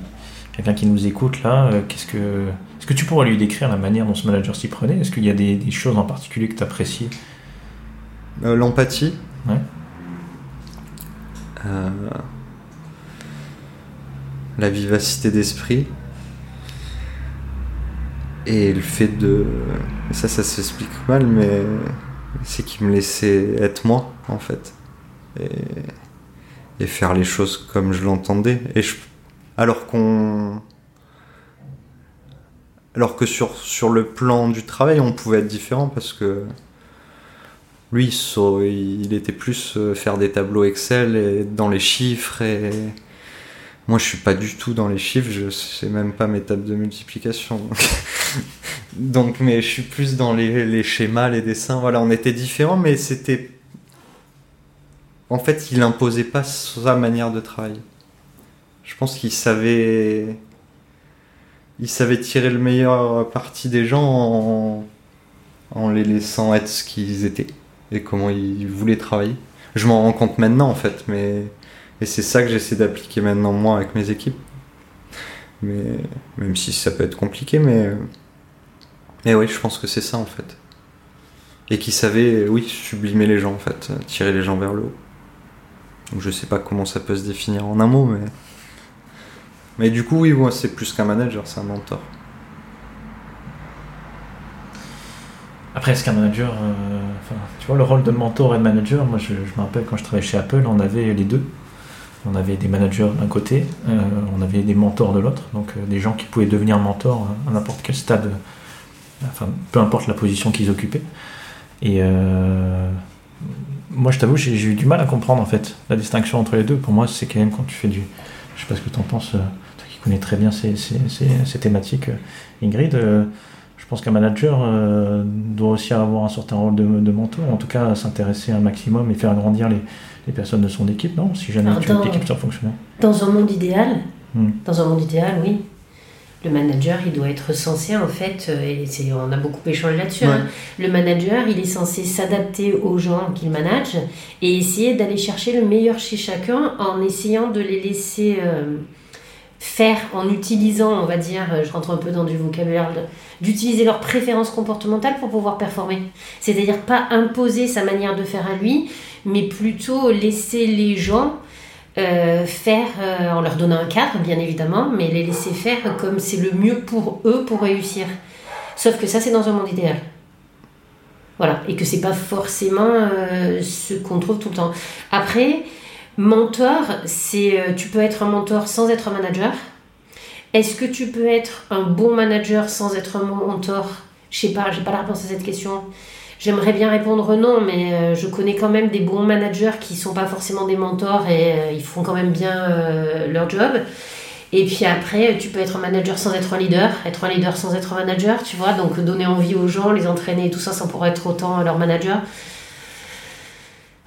quelqu'un qui nous écoute là, euh, qu'est-ce que. Est-ce que tu pourrais lui décrire la manière dont ce manager s'y prenait? Est-ce qu'il y a des, des choses en particulier que tu apprécies Euh, L'empathie. Ouais. Euh, la vivacité d'esprit. Et le fait de. Ça, ça s'explique mal, mais c'est qu'il me laissait être moi, en fait. Et, faire les choses comme je l'entendais. Et. Alors qu'on. Alors que sur, sur le plan du travail, on pouvait être différent parce que lui, il était plus euh, faire des tableaux Excel et dans les chiffres. Et moi, je suis pas du tout dans les chiffres. Je sais même pas mes tables de multiplication. Donc, mais je suis plus dans les, les schémas, les dessins. Voilà, on était différents, mais c'était. En fait, il imposait pas sa manière de travailler. Je pense qu'il savait. Il savait tirer le meilleur parti des gens en, en les laissant être ce qu'ils étaient et comment ils voulaient travailler. Je m'en rends compte maintenant en fait, mais et c'est ça que j'essaie d'appliquer maintenant moi avec mes équipes. Mais même si ça peut être compliqué, mais mais oui, je pense que c'est ça en fait. Et qui savait, oui, sublimer les gens en fait, tirer les gens vers le haut. Donc je sais pas comment ça peut se définir en un mot, mais mais du coup oui, moi c'est plus qu'un manager, c'est un mentor. Après, est-ce qu'un manager. euh, tu vois, le rôle de mentor et de manager, moi je me rappelle quand je travaillais chez Apple, on avait les deux. On avait des managers d'un côté, euh, on avait des mentors de l'autre, donc euh, des gens qui pouvaient devenir mentors à n'importe quel stade, enfin peu importe la position qu'ils occupaient. Et euh, moi je t'avoue, j'ai eu du mal à comprendre en fait la distinction entre les deux. Pour moi, c'est quand même quand tu fais du. Je sais pas ce que tu en penses, toi qui connais très bien ces, ces- ces- thématiques, Ingrid. je pense qu'un manager doit aussi avoir un certain rôle de, de mentor, en tout cas s'intéresser un maximum et faire grandir les, les personnes de son équipe, non Si jamais tu l'équipe soit fonctionnelle. Dans un monde idéal, Hmm. dans un monde idéal, oui. Le manager, il doit être censé, en fait, euh, et on a beaucoup échangé là-dessus, Ouais. hein. le manager, il est censé s'adapter aux gens qu'il manage et essayer d'aller chercher le meilleur chez chacun en essayant de les laisser euh, faire, en utilisant, on va dire, euh, je rentre un peu dans du vocabulaire, d'utiliser leurs préférences comportementales pour pouvoir performer. C'est-à-dire pas imposer sa manière de faire à lui, mais plutôt laisser les gens euh, faire, euh, en leur donnant un cadre, bien évidemment, mais les laisser faire comme c'est le mieux pour eux pour réussir. Sauf que ça, c'est dans un monde idéal. Voilà, et que c'est pas forcément ce qu'on trouve tout le temps. Après, mentor, c'est euh, tu peux être un mentor sans être un manager. Est-ce que tu peux être un bon manager sans être un mentor? Je sais pas, j'ai pas la réponse à cette question. J'aimerais bien répondre non, mais euh, je connais quand même des bons managers qui sont pas forcément des mentors et euh, ils font quand même bien leur job. Et puis après, tu peux être un manager sans être un leader, être un leader sans être un manager, tu vois, donc donner envie aux gens, les entraîner, tout ça sans pour être autant leur manager.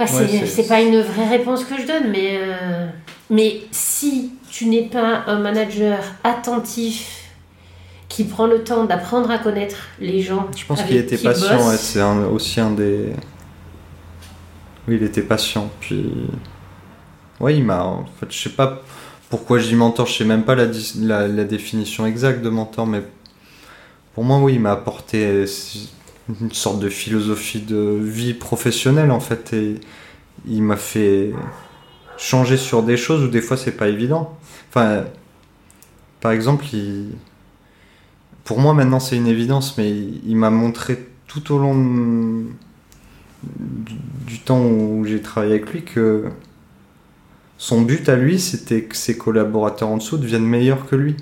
C'est Ouais, c'est- c'est pas une vraie réponse que je donne, mais, euh, mais si tu n'es pas un manager attentif qui prend le temps d'apprendre à connaître les gens, Je pense qu'il était patient, c'est aussi un des. Oui, il était patient. Puis. Ouais, il m'a. En fait, je sais pas pourquoi je dis mentor, je sais même pas la, la, la définition exacte de mentor, mais pour moi, oui, il m'a apporté une sorte de philosophie de vie professionnelle, en fait, et il m'a fait changer sur des choses où des fois c'est pas évident. Enfin, par exemple, pour moi maintenant c'est une évidence, mais il, m'a montré tout au long du, temps où j'ai travaillé avec lui que son but à lui c'était que ses collaborateurs en dessous deviennent meilleurs que lui.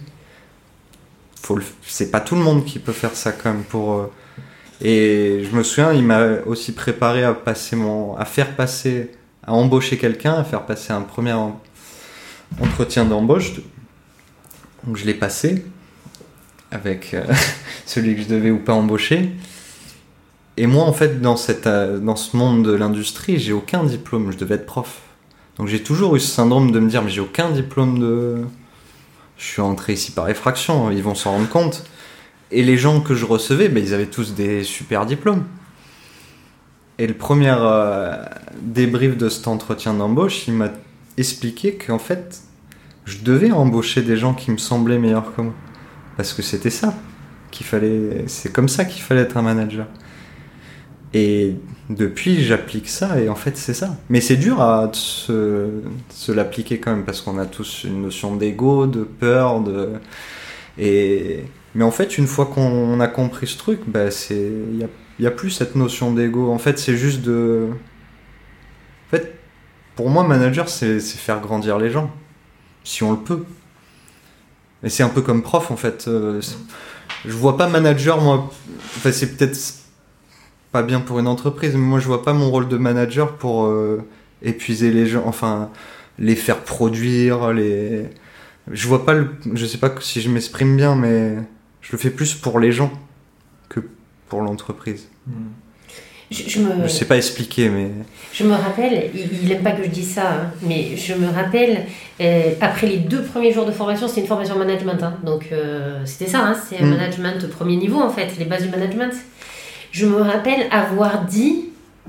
Le- c'est pas tout le monde qui peut faire ça quand même pour. Et je me souviens, il m'a aussi préparé à passer mon, à faire passer, à embaucher quelqu'un, à faire passer un premier en- entretien d'embauche. Donc je l'ai passé avec euh, celui que je devais ou pas embaucher. Et moi, en fait, dans, cette, euh, dans ce monde de l'industrie, j'ai aucun diplôme. Je devais être prof. Donc j'ai toujours eu ce syndrome de me dire, mais j'ai aucun diplôme de. Je suis entré ici par effraction, ils vont s'en rendre compte. Et les gens que je recevais, ben, ils avaient tous des super diplômes. Et le premier euh, débrief de cet entretien d'embauche, il m'a expliqué qu'en fait, je devais embaucher des gens qui me semblaient meilleurs que moi. Parce que c'était ça qu'il fallait. C'est comme ça qu'il fallait être un manager. Et depuis, j'applique ça et en fait, c'est ça. Mais c'est dur à se, se l'appliquer quand même parce qu'on a tous une notion d'ego, de peur, de. Et. Mais en fait, une fois qu'on a compris ce truc, bah, c'est. Il y a, y a plus cette notion d'ego. En fait, c'est juste de. En fait, pour moi, manager, c'est faire grandir les gens. Si on le peut. Et c'est un peu comme prof, en fait. Euh, je vois pas manager, moi. Enfin, c'est peut-être pas bien pour une entreprise, mais moi, je vois pas mon rôle de manager pour euh, épuiser les gens. Enfin, les faire produire, les. Je vois pas le. Je sais pas si je m'exprime bien, mais je le fais plus pour les gens que pour l'entreprise. je, je me, Je sais pas expliquer, mais. Je me rappelle, il, il aime pas que je dise ça, hein, mais je me rappelle, euh, après les deux premiers jours de formation, c'était une formation management, hein, donc euh, c'était ça, hein, c'est un Mm. management premier niveau en fait, les bases du management. Je me rappelle avoir dit,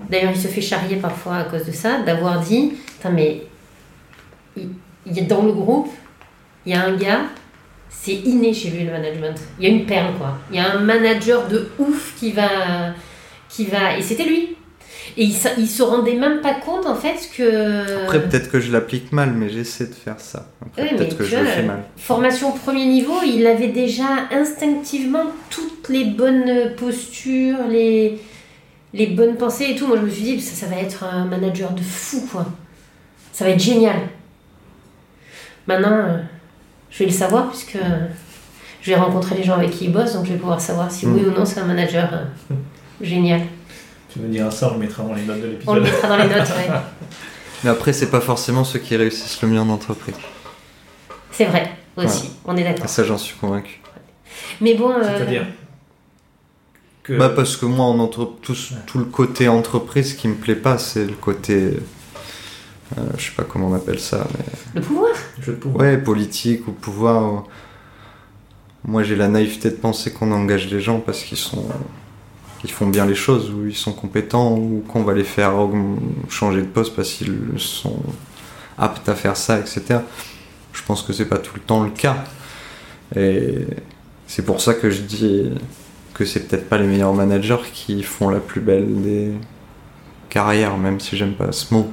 d'ailleurs il se fait charrier parfois à cause de ça, d'avoir dit, mais il, il est dans le groupe, il y a un gars, c'est inné chez lui le management. Il y a une perle quoi. Il y a un manager de ouf qui va, qui va, et c'était lui. Et il, il se rendait même pas compte en fait que. Après, peut-être que je l'applique mal, mais j'essaie de faire ça. Après, Oui, peut-être que je le fais mal. Formation premier niveau, il avait déjà instinctivement toutes les bonnes postures, les, les bonnes pensées et tout. Moi je me suis dit, ça, ça va être un manager de fou quoi. Ça va être génial. Maintenant, euh, je vais le savoir puisque euh, je vais rencontrer les gens avec qui il bosse, donc je vais pouvoir savoir si oui ou non c'est un manager euh, génial. Tu me diras ça, on le mettra dans les notes de On le l'épisode. mettra dans les notes, ouais. Mais après, c'est pas forcément ceux qui réussissent le mieux en entreprise. C'est vrai, aussi, on est d'accord. Ça, j'en suis convaincu. Mais bon. euh, C'est-à-dire que. Bah, parce que moi, en entre... tout, tout le côté entreprise qui me plaît pas, c'est le côté. Euh, je sais pas comment on appelle ça, mais. le pouvoir. Jeu de pouvoir. Ouais, politique ou pouvoir. ou- Moi, j'ai la naïveté de penser qu'on engage les gens parce qu'ils sont. qu'ils font bien les choses, ou ils sont compétents, ou qu'on va les faire changer de poste parce qu'ils sont aptes à faire ça, etc. Je pense que c'est pas tout le temps le cas. Et c'est pour ça que je dis que c'est peut-être pas les meilleurs managers qui font la plus belle des carrières, même si j'aime pas ce mot.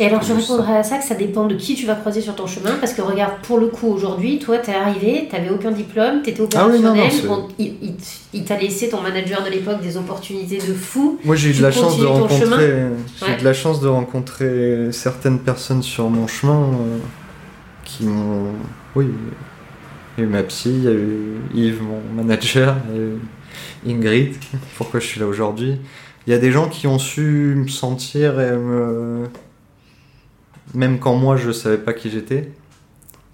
Et alors, je répondrais à ça que ça dépend de qui tu vas croiser sur ton chemin. Parce que regarde, pour le coup, aujourd'hui, toi, t'es arrivé, t'avais aucun diplôme, t'étais Ah oui, opérationnel. c'est- on- il il- il t'a laissé, ton manager de l'époque, des opportunités de fou. Moi j'ai eu Tu de la chance de continues ton rencontrer, chemin j'ai Ouais. eu de la chance de rencontrer certaines personnes sur mon chemin euh, qui m'ont, oui, il y a eu ma psy, il y a eu Yves mon manager, il y a eu Ingrid, pourquoi je suis là aujourd'hui. Il y a des gens qui ont su me sentir et me, même quand moi je savais pas qui j'étais,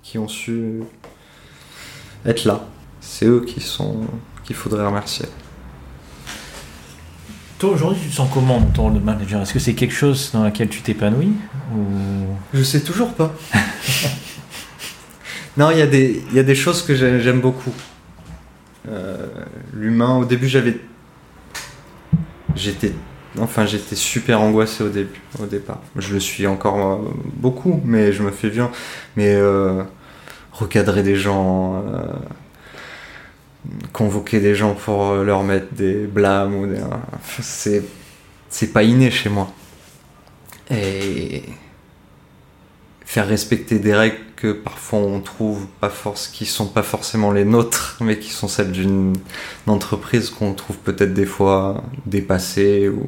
qui ont su être là. C'est eux qui sont, qu'il faudrait remercier. Toi, aujourd'hui, tu te sens comment dans ton rôle de manager? Est-ce que c'est quelque chose dans lequel tu t'épanouis ou... Je sais toujours pas. non, il y, a des- y a des choses que j'ai- j'aime beaucoup. Euh, L'humain, au début, j'avais. J'étais. Enfin, j'étais super angoissé au début, au départ. Je le suis encore euh, beaucoup, mais je me fais bien. Mais euh, recadrer des gens, euh, convoquer des gens pour euh, leur mettre des blâmes ou des. C'est. C'est pas inné chez moi. Et faire respecter des règles que parfois on trouve pas force qui sont pas forcément les nôtres mais qui sont celles d'une entreprise qu'on trouve peut-être des fois dépassées ou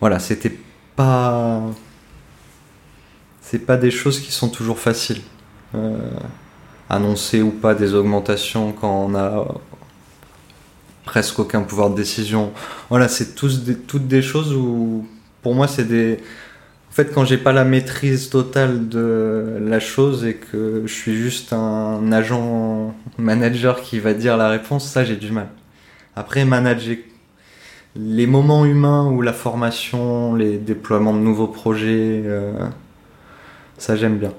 voilà c'était pas c'est pas des choses qui sont toujours faciles Euh, annoncer ou pas des augmentations quand on a presque aucun pouvoir de décision. Voilà c'est toutes des choses où pour moi c'est des en fait, quand j'ai pas la maîtrise totale de la chose et que je suis juste un agent manager qui va dire la réponse, ça j'ai du mal. Après, manager les moments humains ou la formation, les déploiements de nouveaux projets, euh, ça j'aime bien.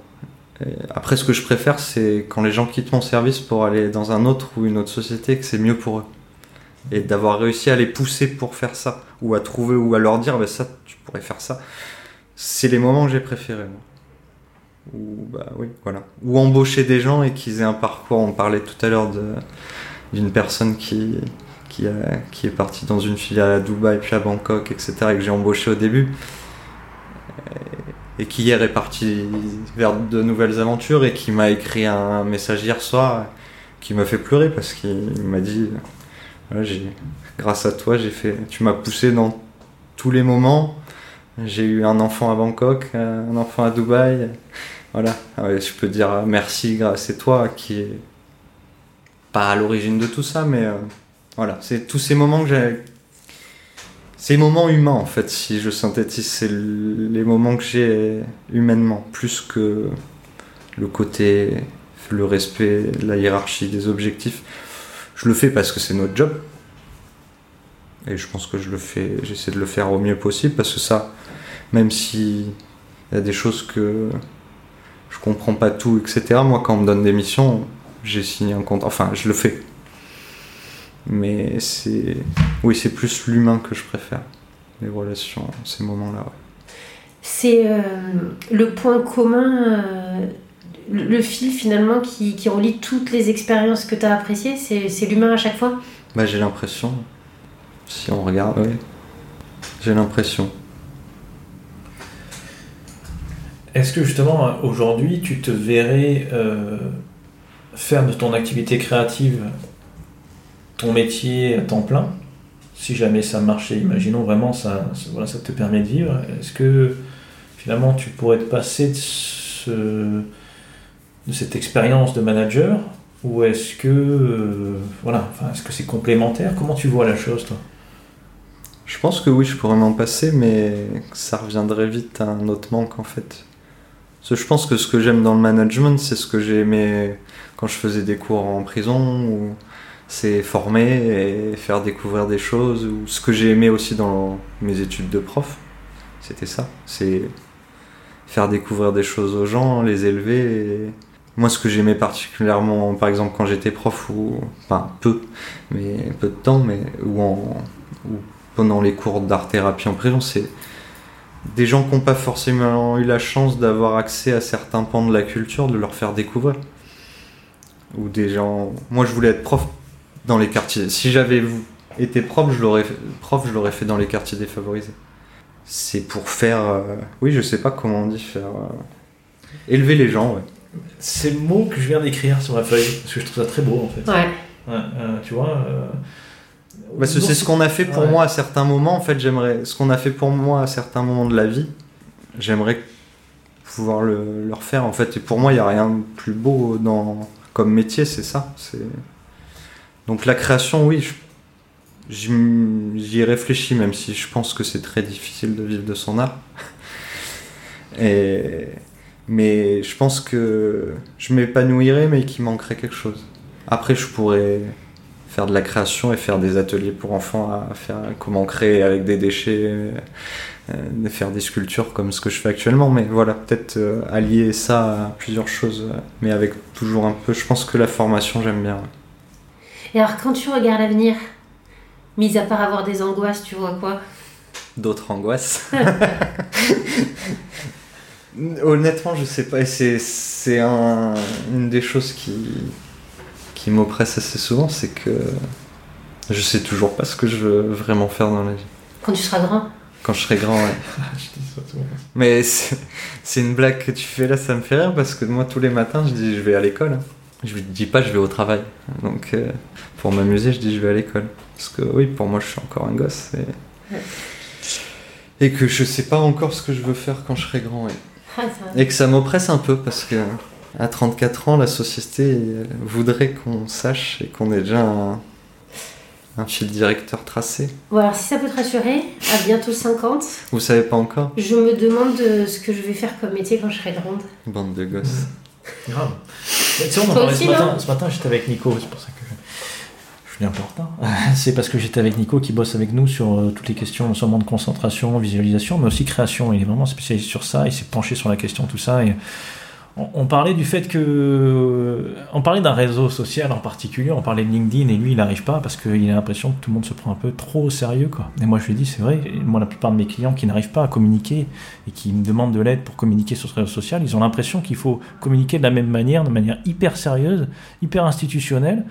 Après, ce que je préfère, c'est quand les gens quittent mon service pour aller dans un autre ou une autre société, que c'est mieux pour eux. Et d'avoir réussi à les pousser pour faire ça, ou à trouver, ou à leur dire, bah, ça, tu pourrais faire ça c'est les moments que j'ai préférés. Ou bah oui, voilà. Ou embaucher des gens et qu'ils aient un parcours. On parlait tout à l'heure d'une personne qui qui, a- qui est partie dans une filiale à Dubaï puis à Bangkok, etc. et que j'ai embauché au début. Et, qui hier est parti vers de nouvelles aventures et qui m'a écrit un message hier soir qui m'a fait pleurer parce qu'il m'a dit voilà, grâce à toi j'ai fait tu m'as poussé dans tous les moments j'ai eu un enfant à Bangkok, euh, un enfant à Dubaï. Voilà, Ah je peux dire merci à toi qui est pas à l'origine de tout ça, mais euh, voilà, c'est tous ces moments que j'ai. Ces moments humains en fait, si je synthétise, c'est les moments que j'ai humainement, plus que le côté, le respect, la hiérarchie des objectifs. Je le fais parce que c'est notre job. Et je pense que je le fais, j'essaie de le faire au mieux possible parce que ça, même si il y a des choses que je comprends pas tout, etc. Moi, quand on me donne des missions, j'ai signé un compte. Enfin, je le fais. Mais c'est, oui, c'est plus l'humain que je préfère, les relations, ces moments-là. ouais. C'est euh, le point commun, euh, le fil finalement qui, qui relie toutes les expériences que tu as appréciées, c'est c'est l'humain à chaque fois? Bah, j'ai l'impression. Si on regarde, oui. J'ai l'impression. Est-ce que justement, aujourd'hui, tu te verrais euh, faire de ton activité créative ton métier à temps plein? Si jamais ça marchait, imaginons vraiment ça, ça- voilà, ça te permet de vivre. Est-ce que finalement tu pourrais te passer de, ce- de cette expérience de manager? Ou est-ce que euh, voilà, est-ce que c'est complémentaire? Comment tu vois la chose, toi? Je pense que oui, je pourrais m'en passer, mais ça reviendrait vite à un autre manque en fait. Je pense que ce que j'aime dans le management, c'est ce que j'ai aimé quand je faisais des cours en prison, ou c'est former et faire découvrir des choses, ou ce que j'ai aimé aussi dans mes études de prof, c'était ça. C'est faire découvrir des choses aux gens, les élever. Moi, ce que j'aimais particulièrement, par exemple, quand j'étais prof, ou enfin peu, mais peu de temps, mais ou en ou pendant les cours d'art-thérapie en prison, c'est des gens qui n'ont pas forcément eu la chance d'avoir accès à certains pans de la culture, de leur faire découvrir. Ou des gens. Moi, je voulais être prof dans les quartiers. Si j'avais été prof, je l'aurais prof, je l'aurais fait dans les quartiers défavorisés. c'est pour faire. euh, oui, je sais pas comment on dit faire. euh, élever les gens, ouais. C'est le mot que je viens d'écrire sur ma feuille, parce que je trouve ça très beau en fait. Ouais. Ouais, euh, tu vois. Parce que non, c'est ce qu'on a fait pour Ouais. moi à certains moments. En fait, j'aimerais. Ce qu'on a fait pour moi à certains moments de la vie, j'aimerais pouvoir le, le refaire. En fait, et pour moi, il n'y a rien de plus beau dans comme métier, c'est ça. C'est donc la création, oui. J'y j'y réfléchis, même si je pense que c'est très difficile de vivre de son art. Et mais je pense que je m'épanouirais, mais qu'il manquerait quelque chose. Après, je pourrais faire de la création et faire des ateliers pour enfants à faire comment créer avec des déchets, euh, faire des sculptures comme ce que je fais actuellement. Mais voilà, peut-être euh, allier ça à plusieurs choses, mais avec toujours un peu. Je pense que la formation, j'aime bien. Et alors, quand tu regardes l'avenir, mis à part avoir des angoisses, tu vois quoi? D'autres angoisses. Honnêtement, je sais pas. C'est un, une des choses qui qui m'oppresse assez souvent, c'est que je sais toujours pas ce que je veux vraiment faire dans la vie. Quand tu seras grand Quand je serai grand, ouais. je dis ça souvent. Mais c'est une blague que tu fais là, ça me fait rire parce que moi tous les matins je dis je vais à l'école. Je dis pas je vais au travail. Donc euh, pour m'amuser je dis je vais à l'école. Parce que oui pour moi je suis encore un gosse. Et, Ouais. et que je sais pas encore ce que je veux faire quand je serai grand. ouais. Ah, Et que ça m'oppresse un peu parce que à 34 ans la société voudrait qu'on sache et qu'on ait déjà un, un fil directeur tracé. Bon, alors si ça peut te rassurer, à bientôt 50, Vous savez pas encore? Je me demande euh, ce que je vais faire comme métier quand je serai grande. Bande de gosses. Grave. Mais tu sais, on en parlait ce matin. Ce matin, j'étais avec Nico, c'est pour ça que je viens un peu en retard. C'est parce que j'étais avec Nico qui bosse avec nous sur euh, toutes les questions, non seulement de concentration, visualisation, mais aussi création. Il est vraiment spécialisé sur ça, il s'est penché sur la question, tout ça. Et on, parlait du fait que. On parlait d'un réseau social en particulier, on parlait de LinkedIn, et lui, il n'arrive pas parce qu'il a l'impression que tout le monde se prend un peu trop au sérieux. Quoi. Et moi, je lui dis, c'est vrai, moi, la plupart de mes clients qui n'arrivent pas à communiquer et qui me demandent de l'aide pour communiquer sur ce réseau social, ils ont l'impression qu'il faut communiquer de la même manière, de manière hyper sérieuse, hyper institutionnelle.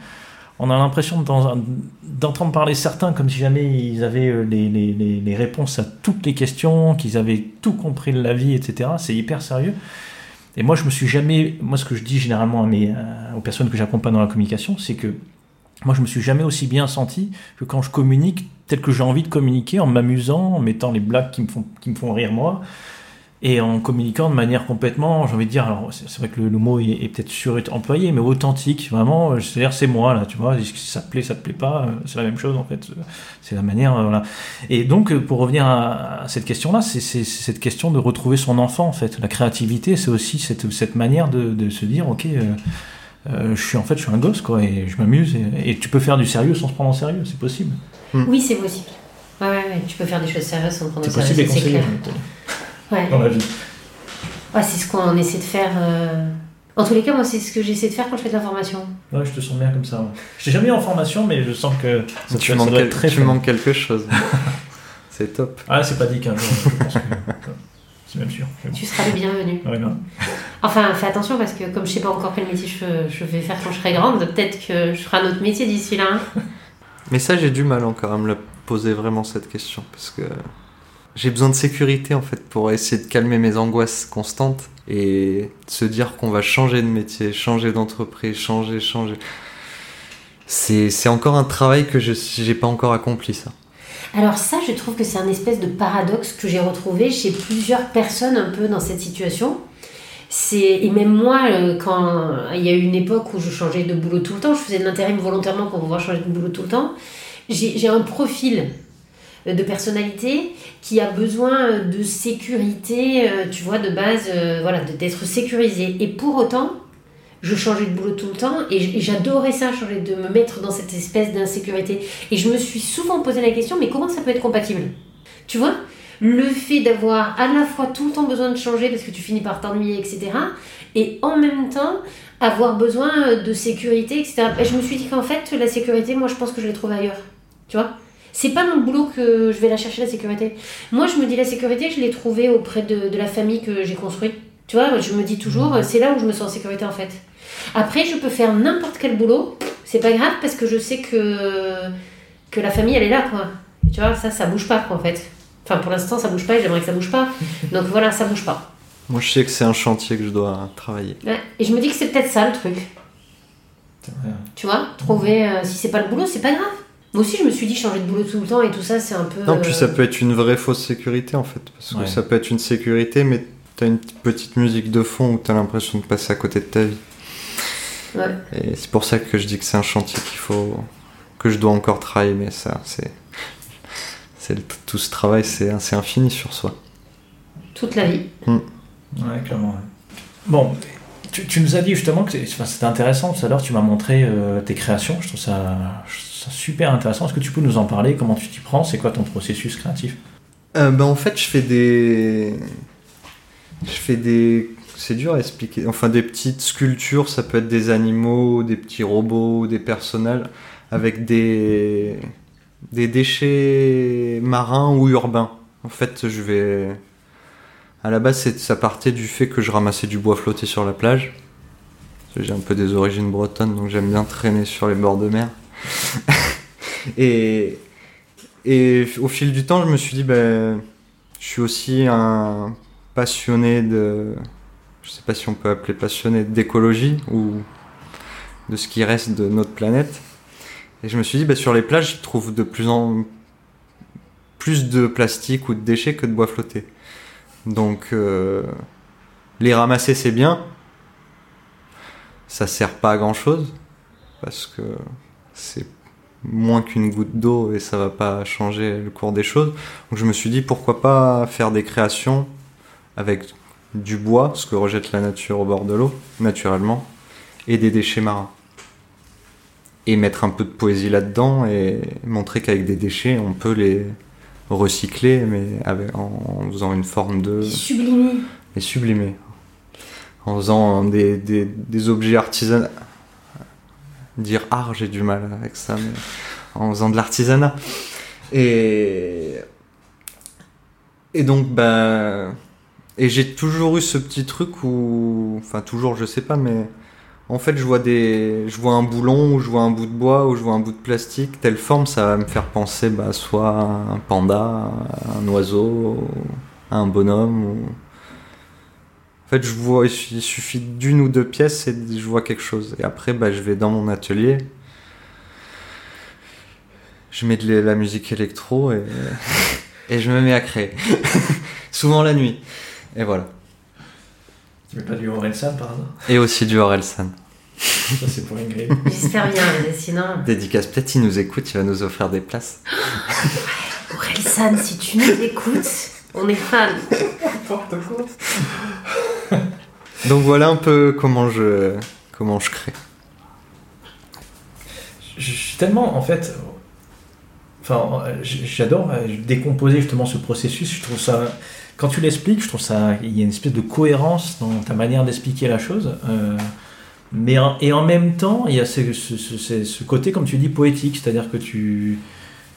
On a l'impression d'en- d'entendre parler certains comme si jamais ils avaient euh, les- les réponses à toutes les questions, qu'ils avaient tout compris de la vie, etc. C'est hyper sérieux. Et moi, je me suis jamais. Moi, ce que je dis généralement euh, aux personnes que j'accompagne dans la communication, c'est que moi, je me suis jamais aussi bien senti que quand je communique tel que j'ai envie de communiquer, en m'amusant, en mettant les blagues qui me font, qui me font rire moi, et en communiquant de manière complètement, j'ai envie de dire, alors c'est vrai que le, le mot est, est peut-être suremployé, mais authentique, vraiment, euh, c'est-à-dire c'est moi là, tu vois, si ça te plaît, ça te plaît pas, euh, c'est la même chose en fait, euh, c'est la manière, voilà. Et donc, pour revenir à, à cette question-là, c'est cette question de retrouver son enfant en fait. La créativité, c'est aussi cette, cette manière de, de se dire, ok, euh, euh, je suis en fait, je suis un gosse quoi, et je m'amuse, et, et tu peux faire du sérieux sans se prendre en sérieux, c'est possible. Oui, c'est possible. Ouais, ouais, ouais, tu peux faire des choses sérieuses sans prendre au C'est possible et sérieux, c'est conseillé Ouais. dans la vie. Ouais, c'est ce qu'on essaie de faire. euh, En tous les cas, moi, c'est ce que j'essaie de faire quand je fais de la formation. Ouais, je te sens bien comme ça. Ouais. Je t'ai jamais eu en formation, mais je sens que ça, tu manques, quel- très tu manques quelque chose. c'est top. Ah, c'est pas dit qu'un jour, je pense que... C'est même sûr. Bon. Tu seras le bienvenu. Ouais, non. Enfin, fais attention parce que comme je sais pas encore quel métier je, je vais faire quand je serai grande, peut-être que je ferai un autre métier d'ici là. hein. Mais ça, j'ai du mal encore à me la poser vraiment cette question parce que j'ai besoin de sécurité en fait pour essayer de calmer mes angoisses constantes et se dire qu'on va changer de métier, changer d'entreprise, changer, changer. C'est encore un travail que je j'ai pas encore accompli ça. Alors ça, je trouve que c'est un espèce de paradoxe que j'ai retrouvé chez plusieurs personnes un peu dans cette situation. Et même moi, euh, quand il y a eu une époque où je changeais de boulot tout le temps, je faisais de l'intérim volontairement pour pouvoir changer de boulot tout le temps. J'ai un profil de personnalité qui a besoin de sécurité, euh, tu vois, de base, euh, voilà, d'être sécurisé. Et pour autant, je changeais de boulot tout le temps et j'adorais ça, changer de me mettre dans cette espèce d'insécurité. Et je me suis souvent posé la question, mais comment ça peut être compatible? Tu vois? Le fait d'avoir à la fois tout le temps besoin de changer parce que tu finis par t'ennuyer, etc. Et en même temps, avoir besoin de sécurité, etc. Et je me suis dit qu'en fait, la sécurité, moi, je pense que je l'ai trouvée ailleurs. Tu vois? C'est pas le boulot que je vais la chercher la sécurité. Moi, je me dis la sécurité, je l'ai trouvée auprès de, de la famille que j'ai construite. Tu vois, je me dis toujours, c'est là où je me sens en sécurité en fait. Après, je peux faire n'importe quel boulot, c'est pas grave parce que je sais que, que la famille elle est là quoi. Et tu vois, ça, ça bouge pas quoi en fait. Enfin, pour l'instant, ça bouge pas et j'aimerais que ça bouge pas. Donc voilà, ça bouge pas. Moi, je sais que c'est un chantier que je dois travailler. Ouais. Et je me dis que c'est peut-être ça le truc. Tu vois, trouver. euh, si c'est pas le boulot, c'est pas grave. Moi aussi, je me suis dit changer de boulot tout le temps et tout ça, c'est un peu. Non, puis ça euh, peut être une vraie fausse sécurité en fait. Parce que ça peut être une sécurité, mais t'as une petite musique de fond où t'as l'impression de passer à côté de ta vie. Ouais. Et c'est pour ça que je dis que c'est un chantier qu'il faut. que je dois encore travailler, mais ça, c'est. c'est le- tout ce travail, c'est c'est infini sur soi. Toute la vie. Ouais, clairement. ouais. Bon, tu, tu nous as dit justement que c'est- enfin, c'était intéressant. Tout à l'heure, tu m'as montré euh, tes créations. Je trouve, ça, je trouve ça super intéressant. Est-ce que tu peux nous en parler? Comment tu t'y prends? C'est quoi ton processus créatif? Euh, ben, en fait, je fais des. Je fais des. C'est dur à expliquer. Enfin, des petites sculptures, ça peut être des animaux, des petits robots, des personnages, avec des. des déchets marins ou urbains. En fait, je vais. À la base, ça partait du fait que je ramassais du bois flotté sur la plage. J'ai un peu des origines bretonnes, donc j'aime bien traîner sur les bords de mer. Et. Et au fil du temps, je me suis dit, ben, je suis aussi un passionné de. Je sais pas si on peut appeler passionné d'écologie ou de ce qui reste de notre planète. Et je me suis dit, ben, sur les plages, je trouve de plus en plus de plastique ou de déchets que de bois flotté. Donc, euh, les ramasser, c'est bien. Ça sert pas à grand chose parce que c'est moins qu'une goutte d'eau et ça va pas changer le cours des choses. Donc je me suis dit pourquoi pas faire des créations avec du bois, ce que rejette la nature au bord de l'eau, naturellement, et des déchets marins. Et mettre un peu de poésie là-dedans et montrer qu'avec des déchets, on peut les recycler, mais avec, en, en faisant une forme de... Sublimé. et sublimer. En faisant des, des, des objets artisanaux. Dire art, j'ai du mal avec ça, mais en faisant de l'artisanat. Et. Et donc, bah. Et j'ai toujours eu ce petit truc où. Enfin, toujours, je sais pas, mais. En fait, je vois des. Je vois un boulon, ou je vois un bout de bois, ou je vois un bout de plastique. Telle forme, ça va me faire penser, bah, soit un panda, un oiseau, à un bonhomme. En fait, je vois, il suffit d'une ou deux pièces et je vois quelque chose. Et après, bah, je vais dans mon atelier. Je mets de la musique électro et, et je me mets à créer. Souvent la nuit. Et voilà. Tu mets pas du Orelsan par hasard? Et aussi du Orelsan. Ça, c'est pour Ingrid. J'espère bien, mais sinon. Dédicace, peut-être il nous écoute, il va nous offrir des places. Orelsan, si tu nous écoutes, on est fans. N'importe quoi. Donc voilà un peu comment je, comment je crée. Tellement, en fait. Enfin, j'adore euh, décomposer justement ce processus. Je trouve ça. Quand tu l'expliques, je trouve ça. Il y a une espèce de cohérence dans ta manière d'expliquer la chose. Euh, mais en, et en même temps, il y a ce, ce, côté, comme tu dis, poétique. C'est-à-dire que tu.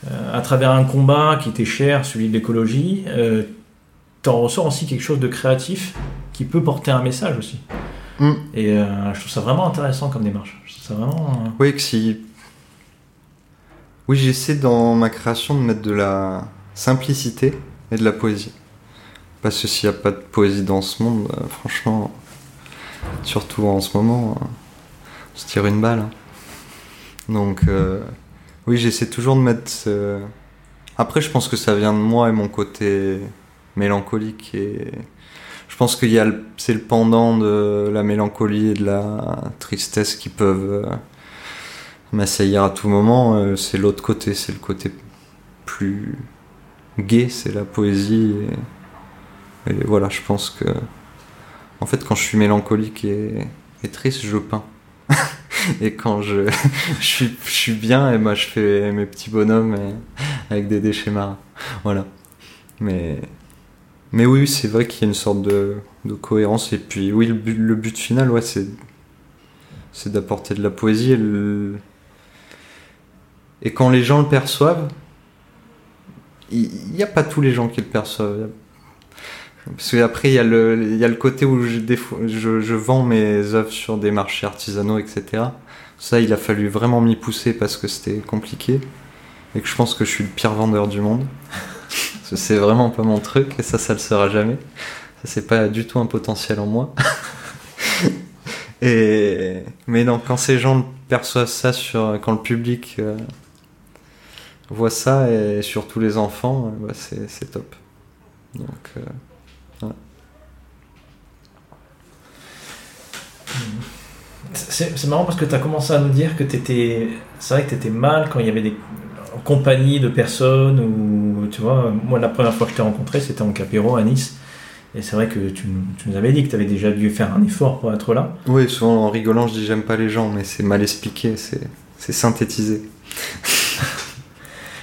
Euh, à travers un combat qui t'est cher, celui de l'écologie, t'en ressors aussi quelque chose de créatif qui peut porter un message aussi. Mm. Et euh, je trouve ça vraiment intéressant comme démarche. Je trouve ça vraiment. euh, Oui, que si. Oui, j'essaie dans ma création de mettre de la simplicité et de la poésie. Parce que s'il n'y a pas de poésie dans ce monde, euh, franchement, surtout en ce moment, on se tire une balle. hein. Donc, oui, j'essaie toujours de mettre. Après, je pense que ça vient de moi et mon côté mélancolique. Et je pense qu'il y a c'est le pendant de la mélancolie et de la tristesse qui peuvent. euh, m'assaillir à tout moment, euh, c'est l'autre côté, c'est le côté plus gai, c'est la poésie. Et, voilà, je pense que. En fait, quand je suis mélancolique et, triste, je peins. et quand je, je, suis, je suis bien, et ben, je fais mes petits bonhommes avec des déchets marins. Voilà. Mais. Mais oui, c'est vrai qu'il y a une sorte de, cohérence. Et puis, oui, le but, le but final, ouais, c'est d'apporter de la poésie. Et, quand les gens le perçoivent, il n'y a pas tous les gens qui le perçoivent. Parce qu'après, il y, a le- côté où je vends mes œuvres sur des marchés artisanaux, etc. Ça, il a fallu vraiment m'y pousser parce que c'était compliqué. Et que je pense que je suis le pire vendeur du monde. C'est vraiment pas mon truc et ça, ça le sera jamais. Ça, c'est pas du tout un potentiel en moi. et mais non, quand ces gens perçoivent ça sur, quand le public euh, voit ça et surtout les enfants, euh, bah, c'est top. Donc euh, C'est marrant parce que tu as commencé à nous dire que tu étais. C'est vrai que tu étais mal quand il y avait des compagnies de personnes ou. Tu vois, moi, la première fois que je t'ai rencontré, c'était en Capéro à Nice. Et c'est vrai que tu, nous- tu nous avais dit que tu avais déjà dû faire un effort pour être là. oui, souvent en rigolant, je dis j'aime pas les gens, mais c'est mal expliqué, c'est c'est synthétisé.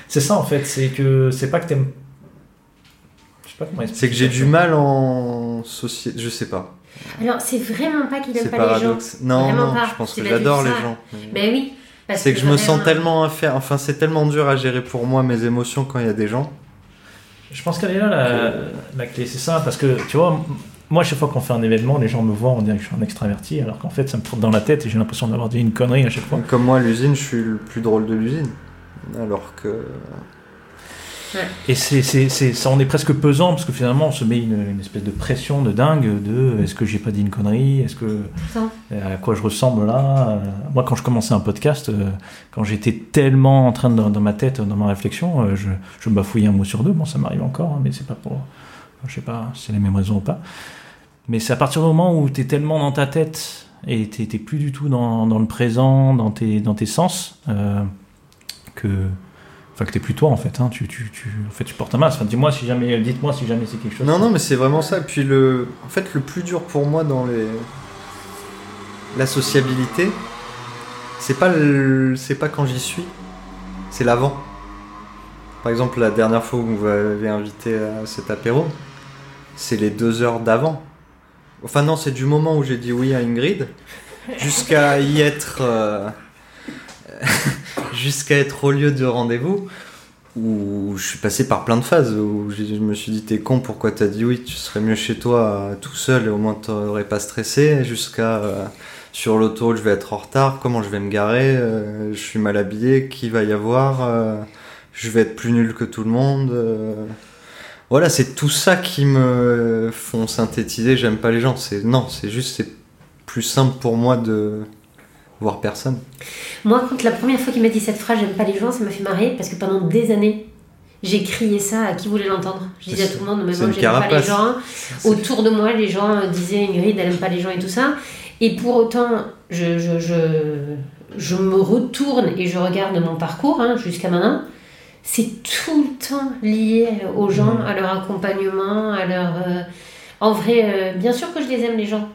C'est ça en fait, c'est que c'est pas que t'aimes. Je sais pas comment C'est que j'ai du mal en société, je sais pas. Alors, c'est vraiment pas qu'il aime C'est pas les gens. paradoxe. Non, Vraiment non, pas. je pense que j'adore les gens. Ben oui. C'est que je me sens tellement à faire, enfin c'est tellement dur à gérer pour moi mes émotions quand il y a des gens. Je pense qu'elle est là la, la clé, c'est ça, parce que tu vois, moi, chaque fois qu'on fait un événement, les gens me voient, on dirait que je suis un extraverti, alors qu'en fait, ça me tourne dans la tête et j'ai l'impression d'avoir dit une connerie à chaque fois. Comme moi à l'usine, je suis le plus drôle de l'usine. Alors que Et c'est, c'est, c'est- ça en est presque pesant, parce que finalement, on se met une, une espèce de pression de dingue de est-ce que j'ai pas dit une connerie, est-ce que. Ça. à quoi je ressemble là Euh, Moi, quand je commençais un podcast, euh, quand j'étais tellement en train de, dans ma tête, dans ma réflexion, euh, je, je bafouillais un mot sur deux. Bon, ça m'arrive encore, hein, mais c'est pas pour. Je sais pas si c'est les mêmes raisons ou pas. Mais c'est à partir du moment où tu es tellement dans ta tête et tu n'es plus du tout dans, dans le présent, dans tes, dans tes sens, euh, que. Enfin, que t'es plus toi en fait. Hein. Tu, tu, tu, en fait, tu portes un masque. Enfin, dis-moi si jamais, dites-moi si jamais c'est quelque chose. non non mais c'est vraiment ça. Puis le, en fait le plus dur pour moi dans les la sociabilité, c'est pas le... c'est pas quand j'y suis, c'est l'avant. Par exemple la dernière fois où vous m'avez invité à cet apéro, c'est les deux heures d'avant. Enfin non c'est du moment où j'ai dit oui à Ingrid jusqu'à y être euh, jusqu'à être au lieu de rendez-vous où je suis passé par plein de phases où je me suis dit t'es con pourquoi t'as dit oui tu serais mieux chez toi euh, tout seul et au moins t'aurais pas stressé jusqu'à euh, sur l'autoroute je vais être en retard comment je vais me garer euh, je suis mal habillé qui va y avoir je vais être plus nul que tout le monde voilà c'est tout ça qui me font synthétiser j'aime pas les gens c'est non c'est juste c'est plus simple pour moi de voir personne Moi, quand la première fois qu'il m'a dit cette phrase, j'aime pas les gens, ça m'a fait marrer parce que pendant des années, j'ai crié ça à qui voulait l'entendre. Je disais à tout le monde, mais moi, j'aime pas les gens. Autour de moi, les gens disaient Ingrid, elle aime pas les gens et tout ça. Et pour autant, je, je, je, je me retourne et je regarde mon parcours hein, jusqu'à maintenant. C'est tout le temps lié aux gens, Mhm. à leur accompagnement, à leur. euh, En vrai, euh, bien sûr que je les aime, les gens.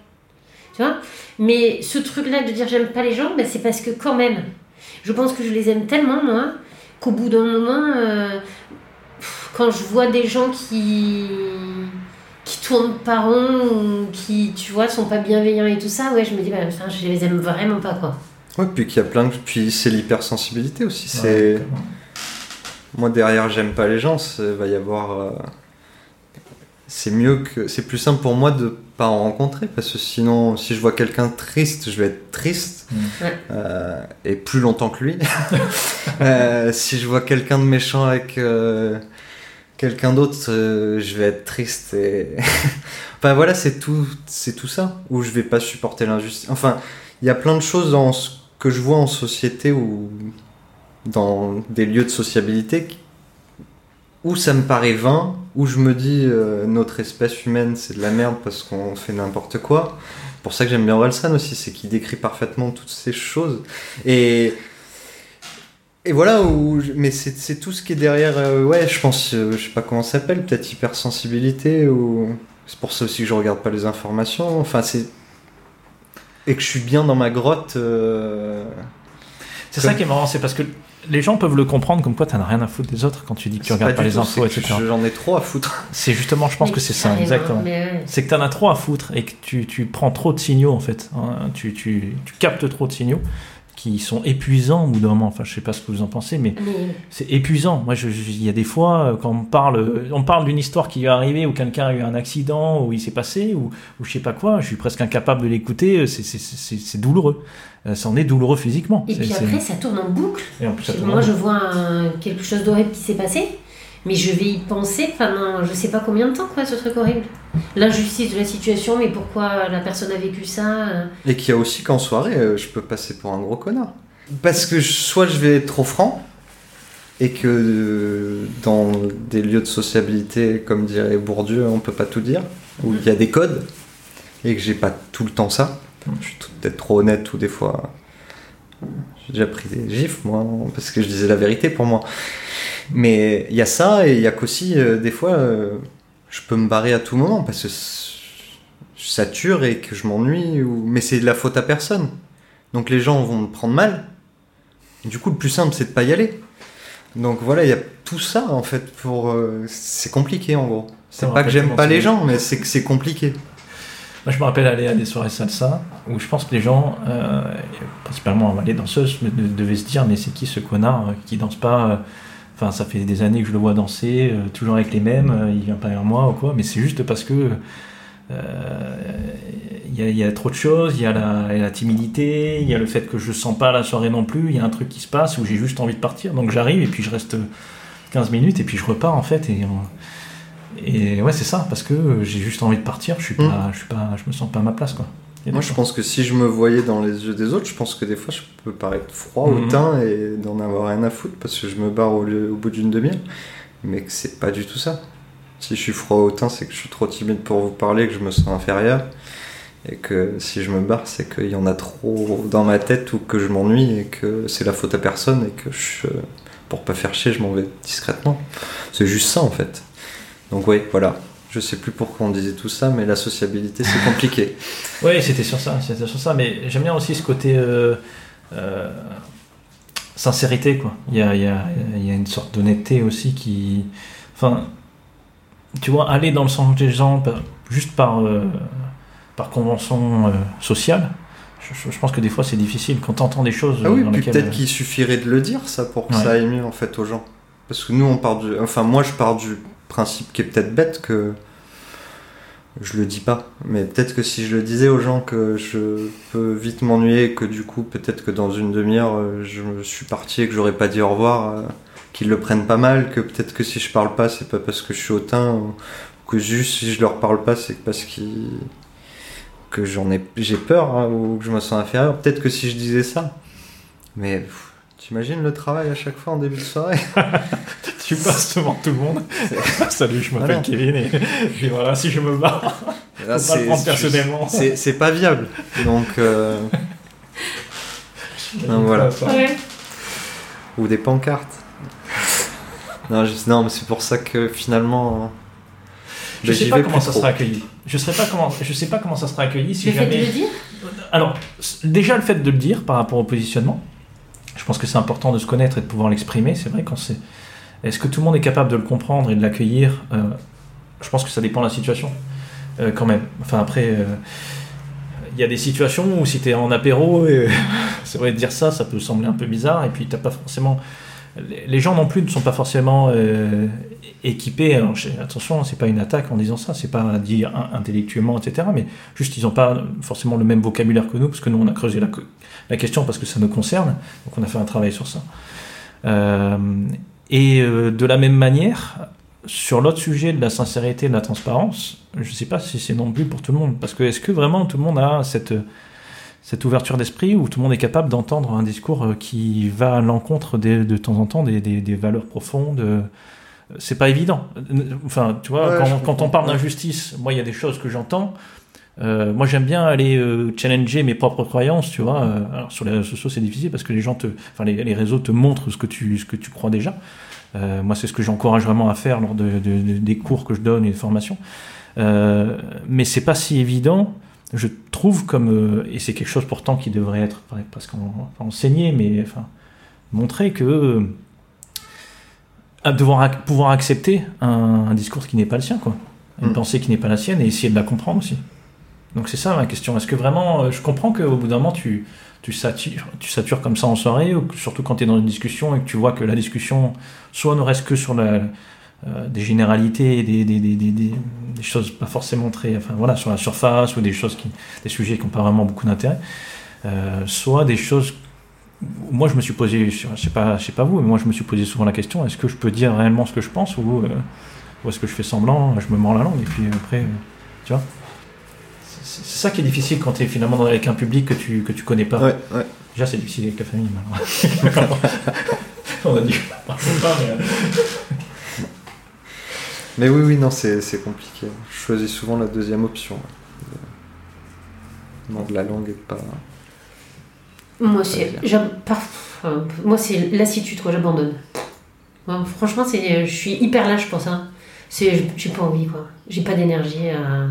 Tu vois Mais ce truc-là de dire j'aime pas les gens, ben, c'est parce que quand même, je pense que je les aime tellement, moi, qu'au bout d'un moment, euh, quand je vois des gens qui qui tournent pas rond ou qui, tu vois, sont pas bienveillants et tout ça, ouais, je me dis, bah, enfin, je les aime vraiment pas, quoi. ouais puis qu'il y a plein de puis c'est l'hypersensibilité aussi Ouais, c'est. Moi derrière j'aime pas les gens, il va y avoir. euh, C'est mieux que. C'est plus simple pour moi de pas en rencontrer parce que sinon, si je vois quelqu'un triste, je vais être triste Mm. Euh, et plus longtemps que lui. Euh, si je vois quelqu'un de méchant avec euh, quelqu'un d'autre, euh, je vais être triste et. enfin voilà, c'est tout, c'est tout ça où je vais pas supporter l'injustice. Enfin, il y a plein de choses dans ce que je vois en société ou dans des lieux de sociabilité où ça me paraît vain, où je me dis euh, notre espèce humaine c'est de la merde parce qu'on fait n'importe quoi. Pour ça que j'aime bien Orelsan aussi, c'est qu'il décrit parfaitement toutes ces choses. Et, et voilà, où, je- mais c'est c'est tout ce qui est derrière, euh, ouais, je pense, euh, je sais pas comment ça s'appelle, peut-être hypersensibilité, ou c'est pour ça aussi que je regarde pas les informations. Enfin, c'est. Et que je suis bien dans ma grotte. euh, C'est Comme- ça qui est marrant, c'est parce que les gens peuvent le comprendre comme quoi tu n'as rien à foutre des autres quand tu dis que tu regardes pas, du les tout, infos, etc. J'en ai trop à foutre. C'est justement, je pense Mais que c'est ça, exactement. mais. C'est que tu en as trop à foutre et que tu, tu prends trop de signaux en fait. hein. Tu, tu, tu captes trop de signaux qui sont épuisants au bout d'un moment. Enfin, je sais pas ce que vous en pensez, mais Mais c'est épuisant. Moi, il y a des fois, euh, quand on parle, euh, on parle d'une histoire qui est arrivée, ou quelqu'un a eu un accident, ou il s'est passé, ou, ou je sais pas quoi, je suis presque incapable de l'écouter. euh, c'est- douloureux. Ça en est douloureux physiquement. Et puis après, ça tourne en boucle. et en plus, ça tourne Moi, en je vois un- quelque chose d'horrible qui s'est passé. Mais je vais y penser pendant je sais pas combien de temps, quoi, ce truc horrible. L'injustice de la situation, mais pourquoi la personne a vécu ça euh. Et qu'il y a aussi qu'en soirée, euh, je peux passer pour un gros connard. Parce que soit je vais être trop franc, et que euh, dans des lieux de sociabilité, comme dirait Bourdieu, on peut pas tout dire, où il y a des codes, et que j'ai pas tout le temps ça. Je suis peut-être trop honnête ou des fois. J'ai déjà pris des gifs, moi, parce que je disais la vérité pour moi. Mais il y a ça, et il y a qu'aussi, euh, des fois, euh, je peux me barrer à tout moment, parce que je sature et que je m'ennuie, ou... mais c'est de la faute à personne. Donc les gens vont me prendre mal. Du coup, le plus simple, c'est de pas y aller. Donc voilà, il y a tout ça, en fait, pour... euh, C'est compliqué, en gros. C'est pas que j'aime pas les gens, mais c'est que c'est compliqué. Moi, je me rappelle aller à des soirées salsa où je pense que les gens, euh, principalement les danseuses, devaient se dire mais c'est qui ce connard euh, qui danse pas euh, Enfin, ça fait des années que je le vois danser, toujours avec les mêmes, il vient pas vers moi ou quoi. Mais c'est juste parce que il y, a- trop de choses, il y a la, timidité, il y a le fait que je sens pas la soirée non plus, il y a un truc qui se passe où j'ai juste envie de partir. Donc j'arrive et puis je reste 15 minutes et puis je repars en fait et ouais, c'est ça, parce que j'ai juste envie de partir, je suis pas, je suis pas, je me sens pas à ma place, quoi. Et Moi, je pense que si je me voyais dans les yeux des autres, je pense que des fois, je peux paraître froid, Mhm. hautain et d'en avoir rien à foutre parce que je me barre au, lieu- au bout d'une demi-heure. Mais que c'est pas du tout ça. Si je suis froid, hautain, c'est que je suis trop timide pour vous parler, que je me sens inférieur. Et que si je me barre, c'est qu'il y en a trop dans ma tête ou que je m'ennuie et que c'est la faute à personne et que je, pour pas faire chier, je m'en vais discrètement. C'est juste ça en fait. Donc, oui, voilà. Je sais plus pourquoi on disait tout ça, mais la sociabilité, c'est compliqué. Ouais, c'était sur ça, c'était sur ça, mais j'aime bien aussi ce côté euh, euh, sincérité, quoi. Il y a, il y, a, il y a une sorte d'honnêteté aussi qui. Enfin, tu vois, aller dans le sens des gens par- juste par, euh, par convention sociale, je, je pense que des fois c'est difficile quand tu entends des choses Ah oui, dans puis lesquelles. peut-être qu'il suffirait de le dire ça pour que Ouais. ça aille mieux en fait aux gens. Parce que nous on part du. Enfin moi je pars du principe qui est peut-être bête que je le dis pas. Mais peut-être que si je le disais aux gens que je peux vite m'ennuyer que du coup peut-être que dans une demi-heure euh, je me suis parti et que j'aurais pas dit au revoir, euh, qu'ils le prennent pas mal, que peut-être que si je parle pas c'est pas parce que je suis hautain ou que juste si je leur parle pas c'est parce qu'ils que j'en ai j'ai peur hein, ou que je me sens inférieur. Peut-être que si je disais ça. Mais t'imagines le travail à chaque fois en début de soirée Tu passes devant tout le monde. Salut, je m'appelle Voilà. Kevin et, et voilà, si je me barre, Là, faut pas le prendre personnellement. C'est c'est pas viable. Donc, euh, Donc, voilà. Ouais. Ou des pancartes. Non, je- non mais c'est pour ça que finalement. Je bah, sais j'y pas comment ça trop. sera accueilli. Je sais pas comment, je sais pas comment ça sera accueilli si Le fait de le dire Alors, déjà le fait de le dire par rapport au positionnement, je pense que c'est important de se connaître et de pouvoir l'exprimer. C'est vrai quand c'est. Est-ce que tout le monde est capable de le comprendre et de l'accueillir Euh, Je pense que ça dépend de la situation, euh, quand même. Enfin après, euh, il y a des situations où si tu es en apéro, c'est vrai de dire ça, ça peut sembler un peu bizarre. Et puis t'as pas forcément. Les gens non plus ne sont pas forcément équipés. Alors, attention, c'est pas une attaque en disant ça, c'est pas dire in- intellectuellement, etc. Mais juste, ils n'ont pas forcément le même vocabulaire que nous, parce que nous, on a creusé la, question parce que ça nous concerne. Donc, on a fait un travail sur ça. Euh, et euh, de la même manière, sur l'autre sujet de la sincérité, de la transparence, je ne sais pas si c'est non plus pour tout le monde. Parce que est-ce que vraiment tout le monde a cette, cette ouverture d'esprit où tout le monde est capable d'entendre un discours euh, qui va à l'encontre de temps en temps des, valeurs profondes C'est pas évident. Enfin, tu vois, Ouais, quand, quand on parle d'injustice, moi, il y a des choses que j'entends. Euh, moi, j'aime bien aller euh, challenger mes propres croyances, tu vois. Euh, alors, sur les réseaux sociaux, c'est difficile parce que les gens te, enfin, les, les réseaux te montrent ce que tu, ce que tu crois déjà. Euh, moi, c'est ce que j'encourage vraiment à faire lors de, de- de- des cours que je donne et des formations. Mais c'est pas si évident, je trouve, comme et c'est quelque chose pourtant qui devrait être presque en- enseigné, mais enfin montrer que à devoir pouvoir accepter un, un discours qui n'est pas le sien, quoi, une Mm. pensée qui n'est pas la sienne, et essayer de la comprendre aussi. Donc c'est ça ma question. Est-ce que vraiment, euh, je comprends qu'au bout d'un moment tu tu satures, tu satures comme ça en soirée, ou surtout quand tu es dans une discussion et que tu vois que la discussion soit ne reste que sur la, euh, des généralités, des, des, des, des, des- des choses pas forcément très, enfin voilà, sur la surface ou des choses qui, des sujets qui n'ont pas vraiment beaucoup d'intérêt, euh, soit des choses moi, je me suis posé, je sais pas, je sais pas vous, mais moi, je me suis posé souvent la question est-ce que je peux dire réellement ce que je pense ou, euh, ou est-ce que je fais semblant, je me mords la langue et puis après, euh, tu vois C'est ça qui est difficile quand tu es finalement avec un public que tu que tu connais pas. Ouais, ouais. Déjà, c'est difficile avec la famille. maintenant. On a dit mais, euh, Mais oui, oui, non, c'est compliqué. Je choisis souvent la deuxième option. Non, de la langue et pas. Moi, c'est. Moi, c'est lassitude, quoi, j'abandonne. Franchement, c'est, je suis hyper lâche pour ça. C'est, j'ai pas envie, quoi. J'ai pas d'énergie à.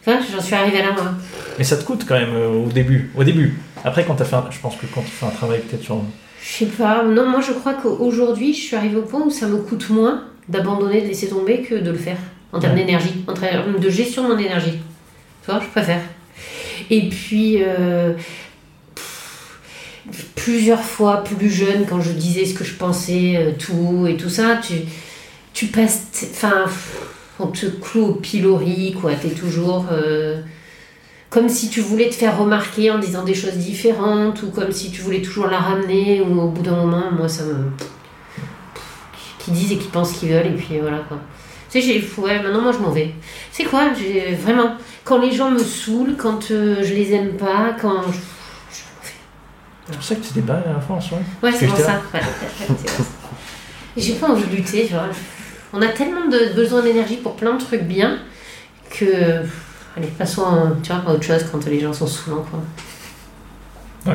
Enfin, j'en suis arrivée là, moi. mais ça te coûte quand même euh, au début. Au début. Après, quand tu fait, un- je pense que quand tu fais un travail peut-être sur Je sais pas. Non, moi, je crois qu'aujourd'hui, je suis arrivée au point où ça me coûte moins d'abandonner, de laisser tomber que de le faire. En termes Ouais. d'énergie, en termes de gestion de mon énergie. Tu vois, je préfère. Et puis, euh, plusieurs fois plus jeune, quand je disais ce que je pensais, euh, tout et tout ça, tu, passes. Enfin, on te cloue au pilori, quoi. T'es toujours. euh, comme si tu voulais te faire remarquer en disant des choses différentes, ou comme si tu voulais toujours la ramener, ou au bout d'un moment, moi, ça me. qui disent et qui pensent qu'ils veulent, et puis voilà, quoi. Tu sais, j'ai. Ouais, maintenant, moi, je m'en vais. C'est quoi vraiment. Quand les gens me saoulent, quand euh, je les aime pas, quand. C'est pour ça que tu t'es barré à la France, ouais. Ouais, c'est pour ça. Ouais, ouais, ouais, J'ai pas envie de lutter, vois. On a tellement de besoin d'énergie pour plein de trucs bien que. Allez, passons à, tu vois, à autre chose quand les gens sont saoulants, quoi.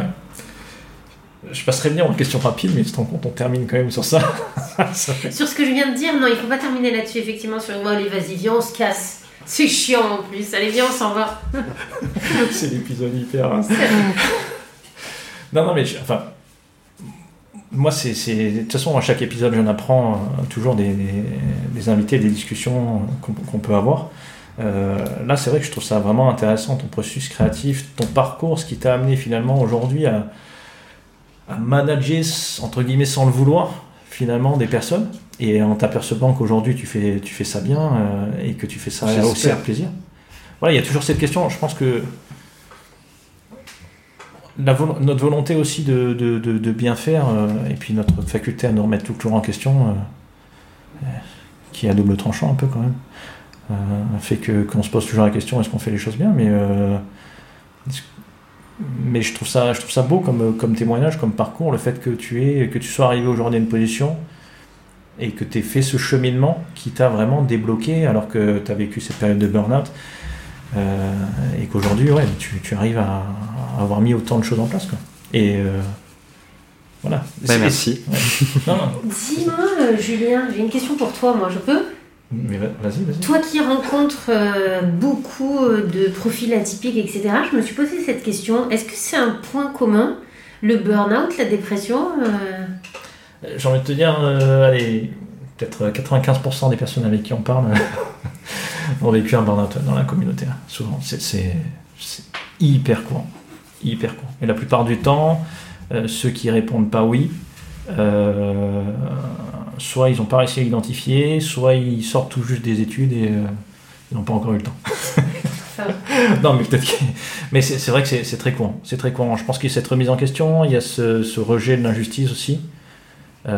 Je passerais bien en question rapide, mais tu te rends compte, on termine quand même sur ça. Ça fait- Sur ce que je viens de dire, non, il faut pas terminer là-dessus, effectivement, sur moi, allez, vas-y, viens, on se casse. C'est chiant en plus, allez, viens, on s'en va. c'est l'épisode hyper. hein. Non, non, mais je- enfin, moi, c'est, de toute façon, à chaque épisode, j'en apprends euh, toujours des, des, des invités, des discussions qu'on, peut avoir. Euh, là, c'est vrai que je trouve ça vraiment intéressant, ton processus créatif, ton parcours, ce qui t'a amené finalement aujourd'hui à, à manager, entre guillemets, sans le vouloir, finalement, des personnes. Et en t'apercevant qu'aujourd'hui, tu fais, tu fais ça bien euh, et que tu fais ça aussi avec plaisir. Voilà, il y a toujours cette question. Je pense que notre volonté aussi de, bien faire, euh, et puis notre faculté à nous remettre toujours en question, euh, euh, qui est à double tranchant un peu quand même, fait que qu'on se pose toujours la question est-ce qu'on fait les choses bien, mais mais je trouve ça je trouve ça beau comme comme témoignage, comme parcours, le fait que tu es que tu sois arrivé aujourd'hui à une position et que tu aies fait ce cheminement qui t'a vraiment débloqué alors que tu as vécu cette période de burn-out. Et qu'aujourd'hui, ouais, tu, tu arrives à avoir mis autant de choses en place. Quoi. Et euh, voilà. Bah, C'est- merci. ouais. Non, non, Dis-moi, euh, Julien, j'ai une question pour toi, moi, je peux? Mais va- vas-y, vas-y. Toi qui rencontres euh, beaucoup de profils atypiques, etc., je me suis posé cette question. Est-ce que c'est un point commun Le burn-out, la dépression euh, J'ai envie de te dire, euh, allez, peut-être 95% des personnes avec qui on parle ont vécu un burn-out dans la communauté. hein, souvent, c'est hyper courant. Hyper courant. Et la plupart du temps, euh, ceux qui répondent pas oui, euh, soit ils n'ont pas réussi à identifier, soit ils sortent tout juste des études et euh, ils n'ont pas encore eu le temps. non, mais peut-être que... Mais c'est vrai que c'est très courant. C'est très courant. Je pense qu'il y a cette remise en question, il y a ce, ce rejet de l'injustice aussi. Il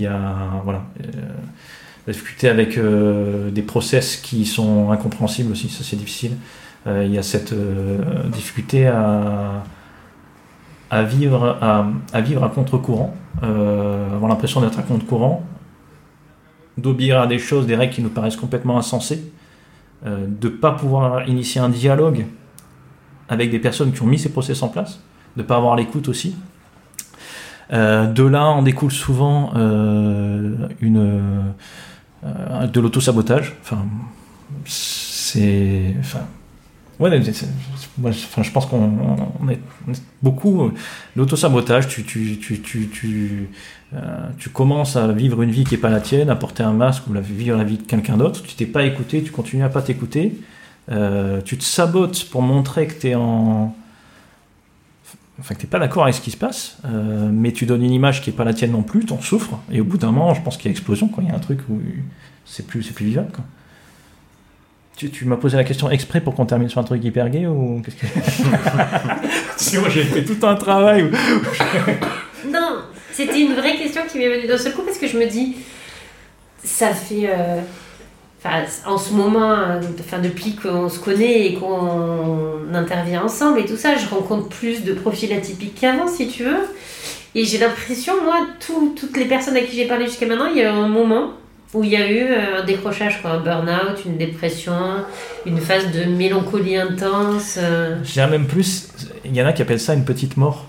y a voilà, la difficulté avec des process qui sont incompréhensibles aussi, ça c'est difficile. Euh, il y a cette euh, difficulté à, vivre, à, vivre à contre-courant, euh, avoir l'impression d'être à contre-courant, d'obéir à des choses, des règles qui nous paraissent complètement insensées, de ne pas pouvoir initier un dialogue avec des personnes qui ont mis ces process en place, de ne pas avoir l'écoute aussi. De là, on découle souvent une, euh, de l'autosabotage. Enfin, c'est. Ouais, moi, je- pense qu'on on est, beaucoup. L'autosabotage, tu, tu, tu, tu, tu, euh, tu commences à vivre une vie qui n'est pas la tienne, à porter un masque ou la, vivre la vie de quelqu'un d'autre. Tu t'es pas écouté, tu continues à pas t'écouter. Euh, tu te sabotes pour montrer que tu es en. Enfin, que tu pas d'accord avec ce qui se passe, euh, mais tu donnes une image qui n'est pas la tienne non plus, tu en souffres, et au bout d'un moment, je pense qu'il y a explosion, quoi. il y a un truc où c'est plus, c'est plus vivable. Quoi. Tu, tu m'as posé la question exprès pour qu'on termine sur un truc hyper gay ou qu'est-ce que. Sinon, j'ai fait tout un travail. où- Non, c'était une vraie question qui m'est venue d'un seul coup parce que je me dis, ça fait. euh, Enfin, en ce moment, euh, enfin, depuis qu'on se connaît et qu'on intervient ensemble et tout ça, je rencontre plus de profils atypiques qu'avant, si tu veux. Et j'ai l'impression, moi, tout- toutes les personnes à qui j'ai parlé jusqu'à maintenant, il y a eu un moment où il y a eu euh, un décrochage, quoi, un burn-out, une dépression, une phase de mélancolie intense. euh. Je même plus, il y en a qui appellent ça une petite mort.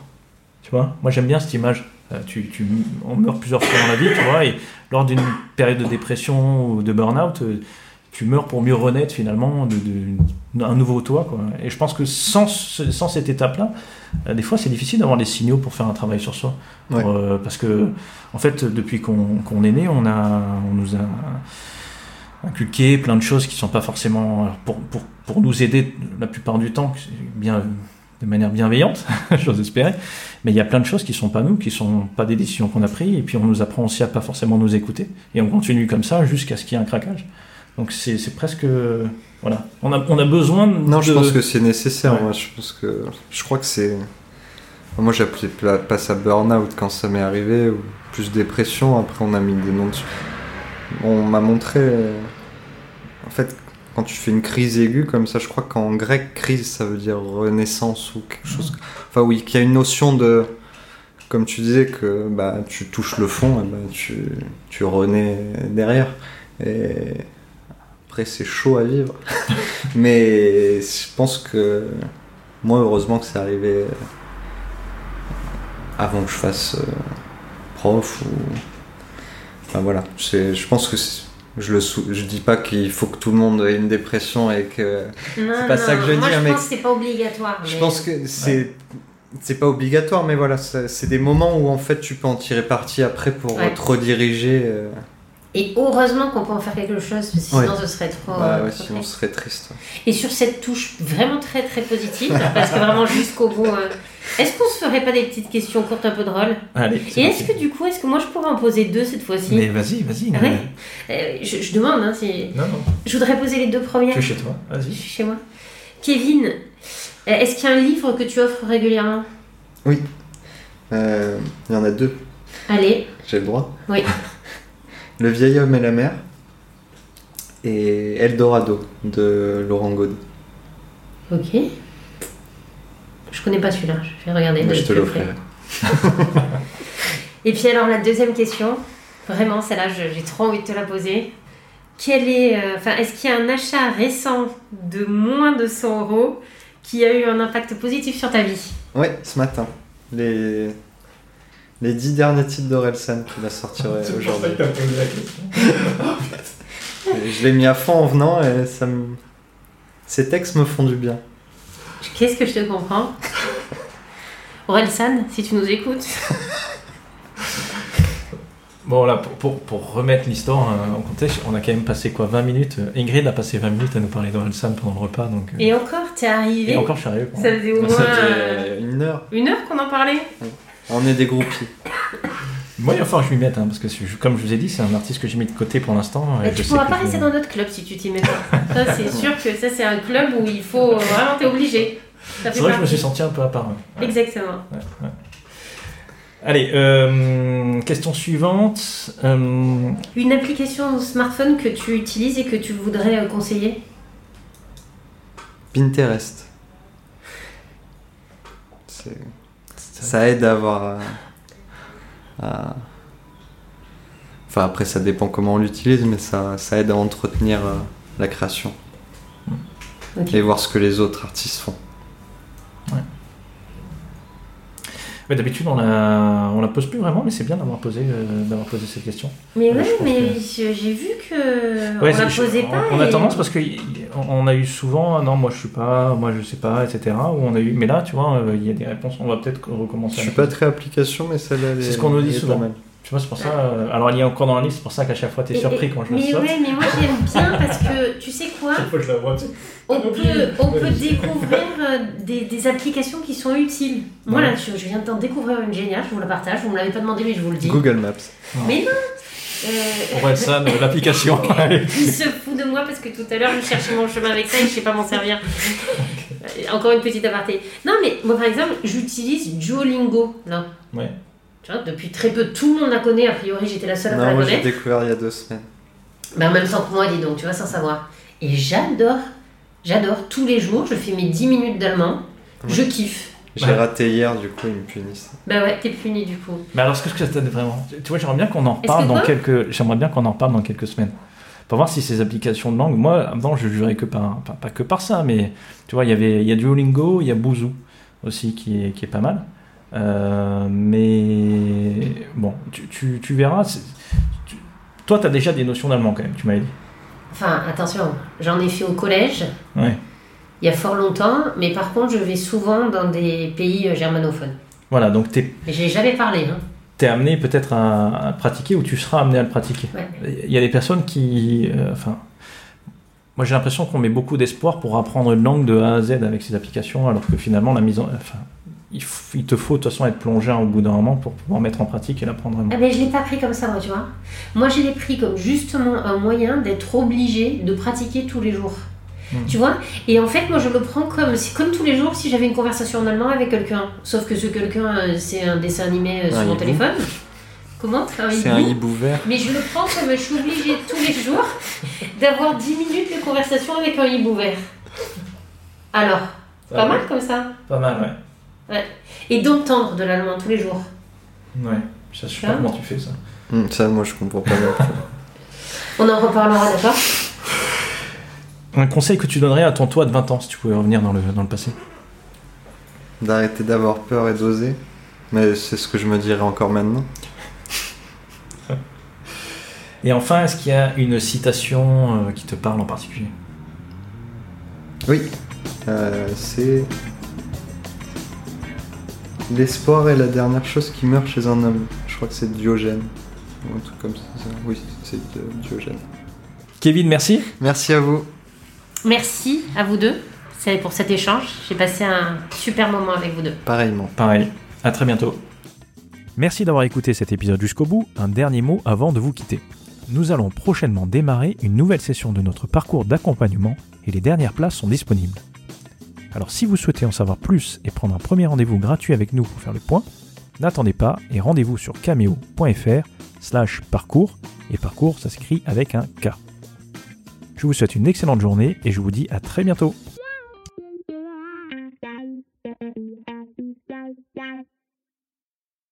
Tu vois Moi j'aime bien cette image. Euh, Tu, tu, on meurt plusieurs fois dans la vie, tu vois, et lors d'une période de dépression ou de burn-out, euh, tu meurs pour mieux renaître finalement d'un nouveau toi. Quoi. Et je pense que sans, sans cette étape-là, euh, des fois c'est difficile d'avoir des signaux pour faire un travail sur soi. Ouais. Euh, parce que, en fait, depuis qu'on qu'on est né, on, a, on nous a inculqué plein de choses qui sont pas forcément pour, pour, pour nous aider la plupart du temps bien de manière bienveillante j'ose espérer mais il y a plein de choses qui sont pas nous qui sont pas des décisions qu'on a prises et puis on nous apprend aussi à pas forcément nous écouter et on continue comme ça jusqu'à ce qu'il y ait un craquage donc c'est presque voilà on a, on a besoin de Non, je pense que c'est nécessaire. Ouais. Moi, je pense que je crois que c'est. Moi, j'appelais pas ça burn-out quand ça m'est arrivé, ou plus dépression. Après, on a mis des noms dessus. On m'a montré. En fait, quand tu fais une crise aiguë comme ça, je crois qu'en grec, crise, ça veut dire renaissance ou quelque chose. Enfin, oui, qu'il y a une notion de. Comme tu disais, que bah, tu touches le fond, et bah, tu, tu renais derrière. Et après, c'est chaud à vivre. Mais je pense que moi, heureusement que c'est arrivé euh, avant que je fasse euh, prof ou. Enfin voilà, c'est- je pense que c'est- je le sou- je dis pas qu'il faut que tout le monde ait une dépression et que. Non, pas ça que je veux moi, dire, je mais- pense que c'est pas obligatoire. Je mais- pense que c'est. C'est pas obligatoire, mais voilà, c'est c'est des moments où en fait tu peux en tirer parti après pour Ouais. te rediriger. Et heureusement qu'on peut en faire quelque chose, parce que sinon Ouais. ce serait trop. bah euh, ouais, trop sinon ce serait triste. Et sur cette touche vraiment très très positive, parce que vraiment jusqu'au bout. euh, Est-ce qu'on se ferait pas des petites questions courtes un peu drôles allez Et est-ce que du coup, est-ce que moi je pourrais en poser deux cette fois-ci mais vas-y vas-y Ah ouais Euh, je, je demande, hein, si... non non je voudrais poser les deux premières. tu es chez toi Je vas-y suis chez moi. Kevin, euh, est-ce qu'il y a un livre que tu offres régulièrement? Euh, Il y en a deux, Allez, j'ai le droit. Oui. Le vieil homme et la mer et Eldorado de Laurent Gaudi. ok. Je connais pas celui-là, je vais regarder. Je te l'offrirai. Et puis alors la deuxième question, vraiment celle-là j'ai trop envie de te la poser. Quel est, euh, enfin, est-ce qu'il y a un achat récent de moins de 100 euros qui a eu un impact positif sur ta vie? Ouais, ce matin. Les, les dix derniers titres d'Orelsan qui va sortir euh, aujourd'hui. Je l'ai mis à fond en venant et ça me... Ces textes me font du bien. Qu'est-ce que je te comprends? Orelsan, si tu nous écoutes. Bon, là, pour, pour, pour remettre l'histoire en contexte, on a quand même passé quoi 20 minutes? Ingrid a passé 20 minutes à nous parler d'Orelsan pendant le repas. Donc, euh, Et encore, t'es arrivé. et encore, je suis arrivé. quoi. Ça faisait au moins Ça une heure. une heure qu'on en parlait? On est des groupies. Moi, il va falloir que je m'y mette, hein, parce que je- comme je vous ai dit, c'est un artiste que j'ai mis de côté pour l'instant. et tu pourras pas rester dans notre club si tu t'y mets pas. Ça, c'est sûr que ça, c'est un club où il faut vraiment, t'es obligé. C'est vrai que je me suis senti un peu à part. ouais. Exactement. Allez, euh, question suivante. Euh, Une application smartphone que tu utilises et que tu voudrais euh, conseiller? Pinterest. C'est- Ça aide à avoir. à- à- Enfin, après, ça dépend comment on l'utilise, mais ça, ça aide à entretenir euh, la création et voir ce que les autres artistes font. ouais, D'habitude, on la, on la pose plus vraiment, mais c'est bien d'avoir posé, euh, d'avoir posé cette question. Mais pense mais que- j'ai vu que Ouais, on la posait pas. On, a tendance parce que y- on on a eu souvent, ah non, moi je suis pas, moi je sais pas, etc. Où on a eu, mais là, tu vois, euh, il y a des réponses. On va peut-être recommencer. Je suis pas très application, mais celle-là, C'est est- ce qu'on nous dit souvent. pas mal. Tu vois, c'est pour ça. euh, alors, il y a encore dans la liste, c'est pour ça qu'à chaque fois, t'es Et- surpris et- quand je le Mais saute. ouais, mais moi j'aime bien parce que tu sais quoi Chaque fois, je la vois. tu. On peut, on peut découvrir euh, des, des applications qui sont utiles. Moi Ouais. là, je, je viens d'en découvrir une géniale, je vous la partage. Vous me l'avez pas demandé, mais je vous le dis. Google Maps. Mais non Euh, Orelsan, l'application. il se fout de moi parce que tout à l'heure, je cherchais mon chemin avec ça et je sais pas m'en servir. Euh, Encore une petite aparté. Non, mais moi, par exemple, j'utilise Duolingo. Là. ouais. Tu vois, depuis très peu, tout le monde la connaît. A priori, j'étais la seule à pas Non, la moi j'ai découvert il y a deux semaines. Ben, en même temps que moi, dis donc, tu vois, sans savoir. Et j'adore, j'adore. Tous les jours, je fais mes 10 minutes d'allemand. Je kiffe. J'ai Ouais. raté hier, du coup ils me punissent. Bah ouais, t'es puni du coup. Mais alors, qu'est-ce que ça t'aide vraiment? Tu vois, j'aimerais bien qu'on en Est-ce reparle que dans quelques. J'aimerais bien qu'on en reparle dans quelques semaines. Pour voir si ces applications de langue, moi, avant, je jurais que par, pas, pas que par ça, mais tu vois, il y avait, il y a Duolingo, il y a Bouzou aussi qui est, qui est pas mal. Euh, mais bon, tu, tu, tu verras. tu- toi, tu as déjà des notions d'allemand quand même, tu m'avais dit. Enfin, attention, j'en ai fait au collège, Ouais. il y a fort longtemps, mais par contre, je vais souvent dans des pays euh, germanophones. Voilà, donc tu Mais j'ai jamais parlé. Hein. es, amené peut-être à, à pratiquer ou tu seras amené à le pratiquer. Ouais. Il y a des personnes qui. euh, Enfin. moi, j'ai l'impression qu'on met beaucoup d'espoir pour apprendre une langue de A à Z avec ces applications, alors que finalement, la mise en. Enfin, il, te faut de toute façon être plongé au bout d'un moment pour pouvoir mettre en pratique et l'apprendre vraiment. Ah ben, je l'ai pas pris comme ça, moi, tu vois. Moi, je l'ai pris comme justement un moyen d'être obligé de pratiquer tous les jours. Mhm. Tu vois? Et en fait, moi, je le prends comme, comme tous les jours si j'avais une conversation en allemand avec quelqu'un. Sauf que ce quelqu'un, euh, c'est un dessin animé euh, sur mon téléphone. Comment? C'est un hibou vert. Mais je le prends comme je suis obligée tous les jours d'avoir 10 minutes de conversation avec un hibou vert. Alors, pas mal comme ça. Pas mal, ouais. Et d'entendre de l'allemand tous les jours. Ouais. Ça, je sais pas Ah. comment tu fais ça. Hum, ça, moi je comprends pas. On en reparlera, d'accord? Un conseil que tu donnerais à ton toi de 20 ans si tu pouvais revenir dans le, dans le passé? D'arrêter d'avoir peur et d'oser. Mais c'est ce que je me dirais encore maintenant. Et enfin, est-ce qu'il y a une citation euh, qui te parle en particulier? Oui, euh, c'est. L'espoir est la dernière chose qui meurt chez un homme. Je crois que c'est Diogène. Ou un truc comme ça. Oui, c'est de Diogène. Kevin, merci. Merci à vous. Merci à vous deux c'est pour cet échange. J'ai passé un super moment avec vous deux. Pareillement. Pareil. À très bientôt. Merci d'avoir écouté cet épisode jusqu'au bout. Un dernier mot avant de vous quitter. Nous allons prochainement démarrer une nouvelle session de notre parcours d'accompagnement et les dernières places sont disponibles. Alors si vous souhaitez en savoir plus et prendre un premier rendez-vous gratuit avec nous pour faire le point, n'attendez pas et rendez-vous sur cameo.fr slash parcours et parcours ça s'écrit avec un K. Je vous souhaite une excellente journée et je vous dis à très bientôt.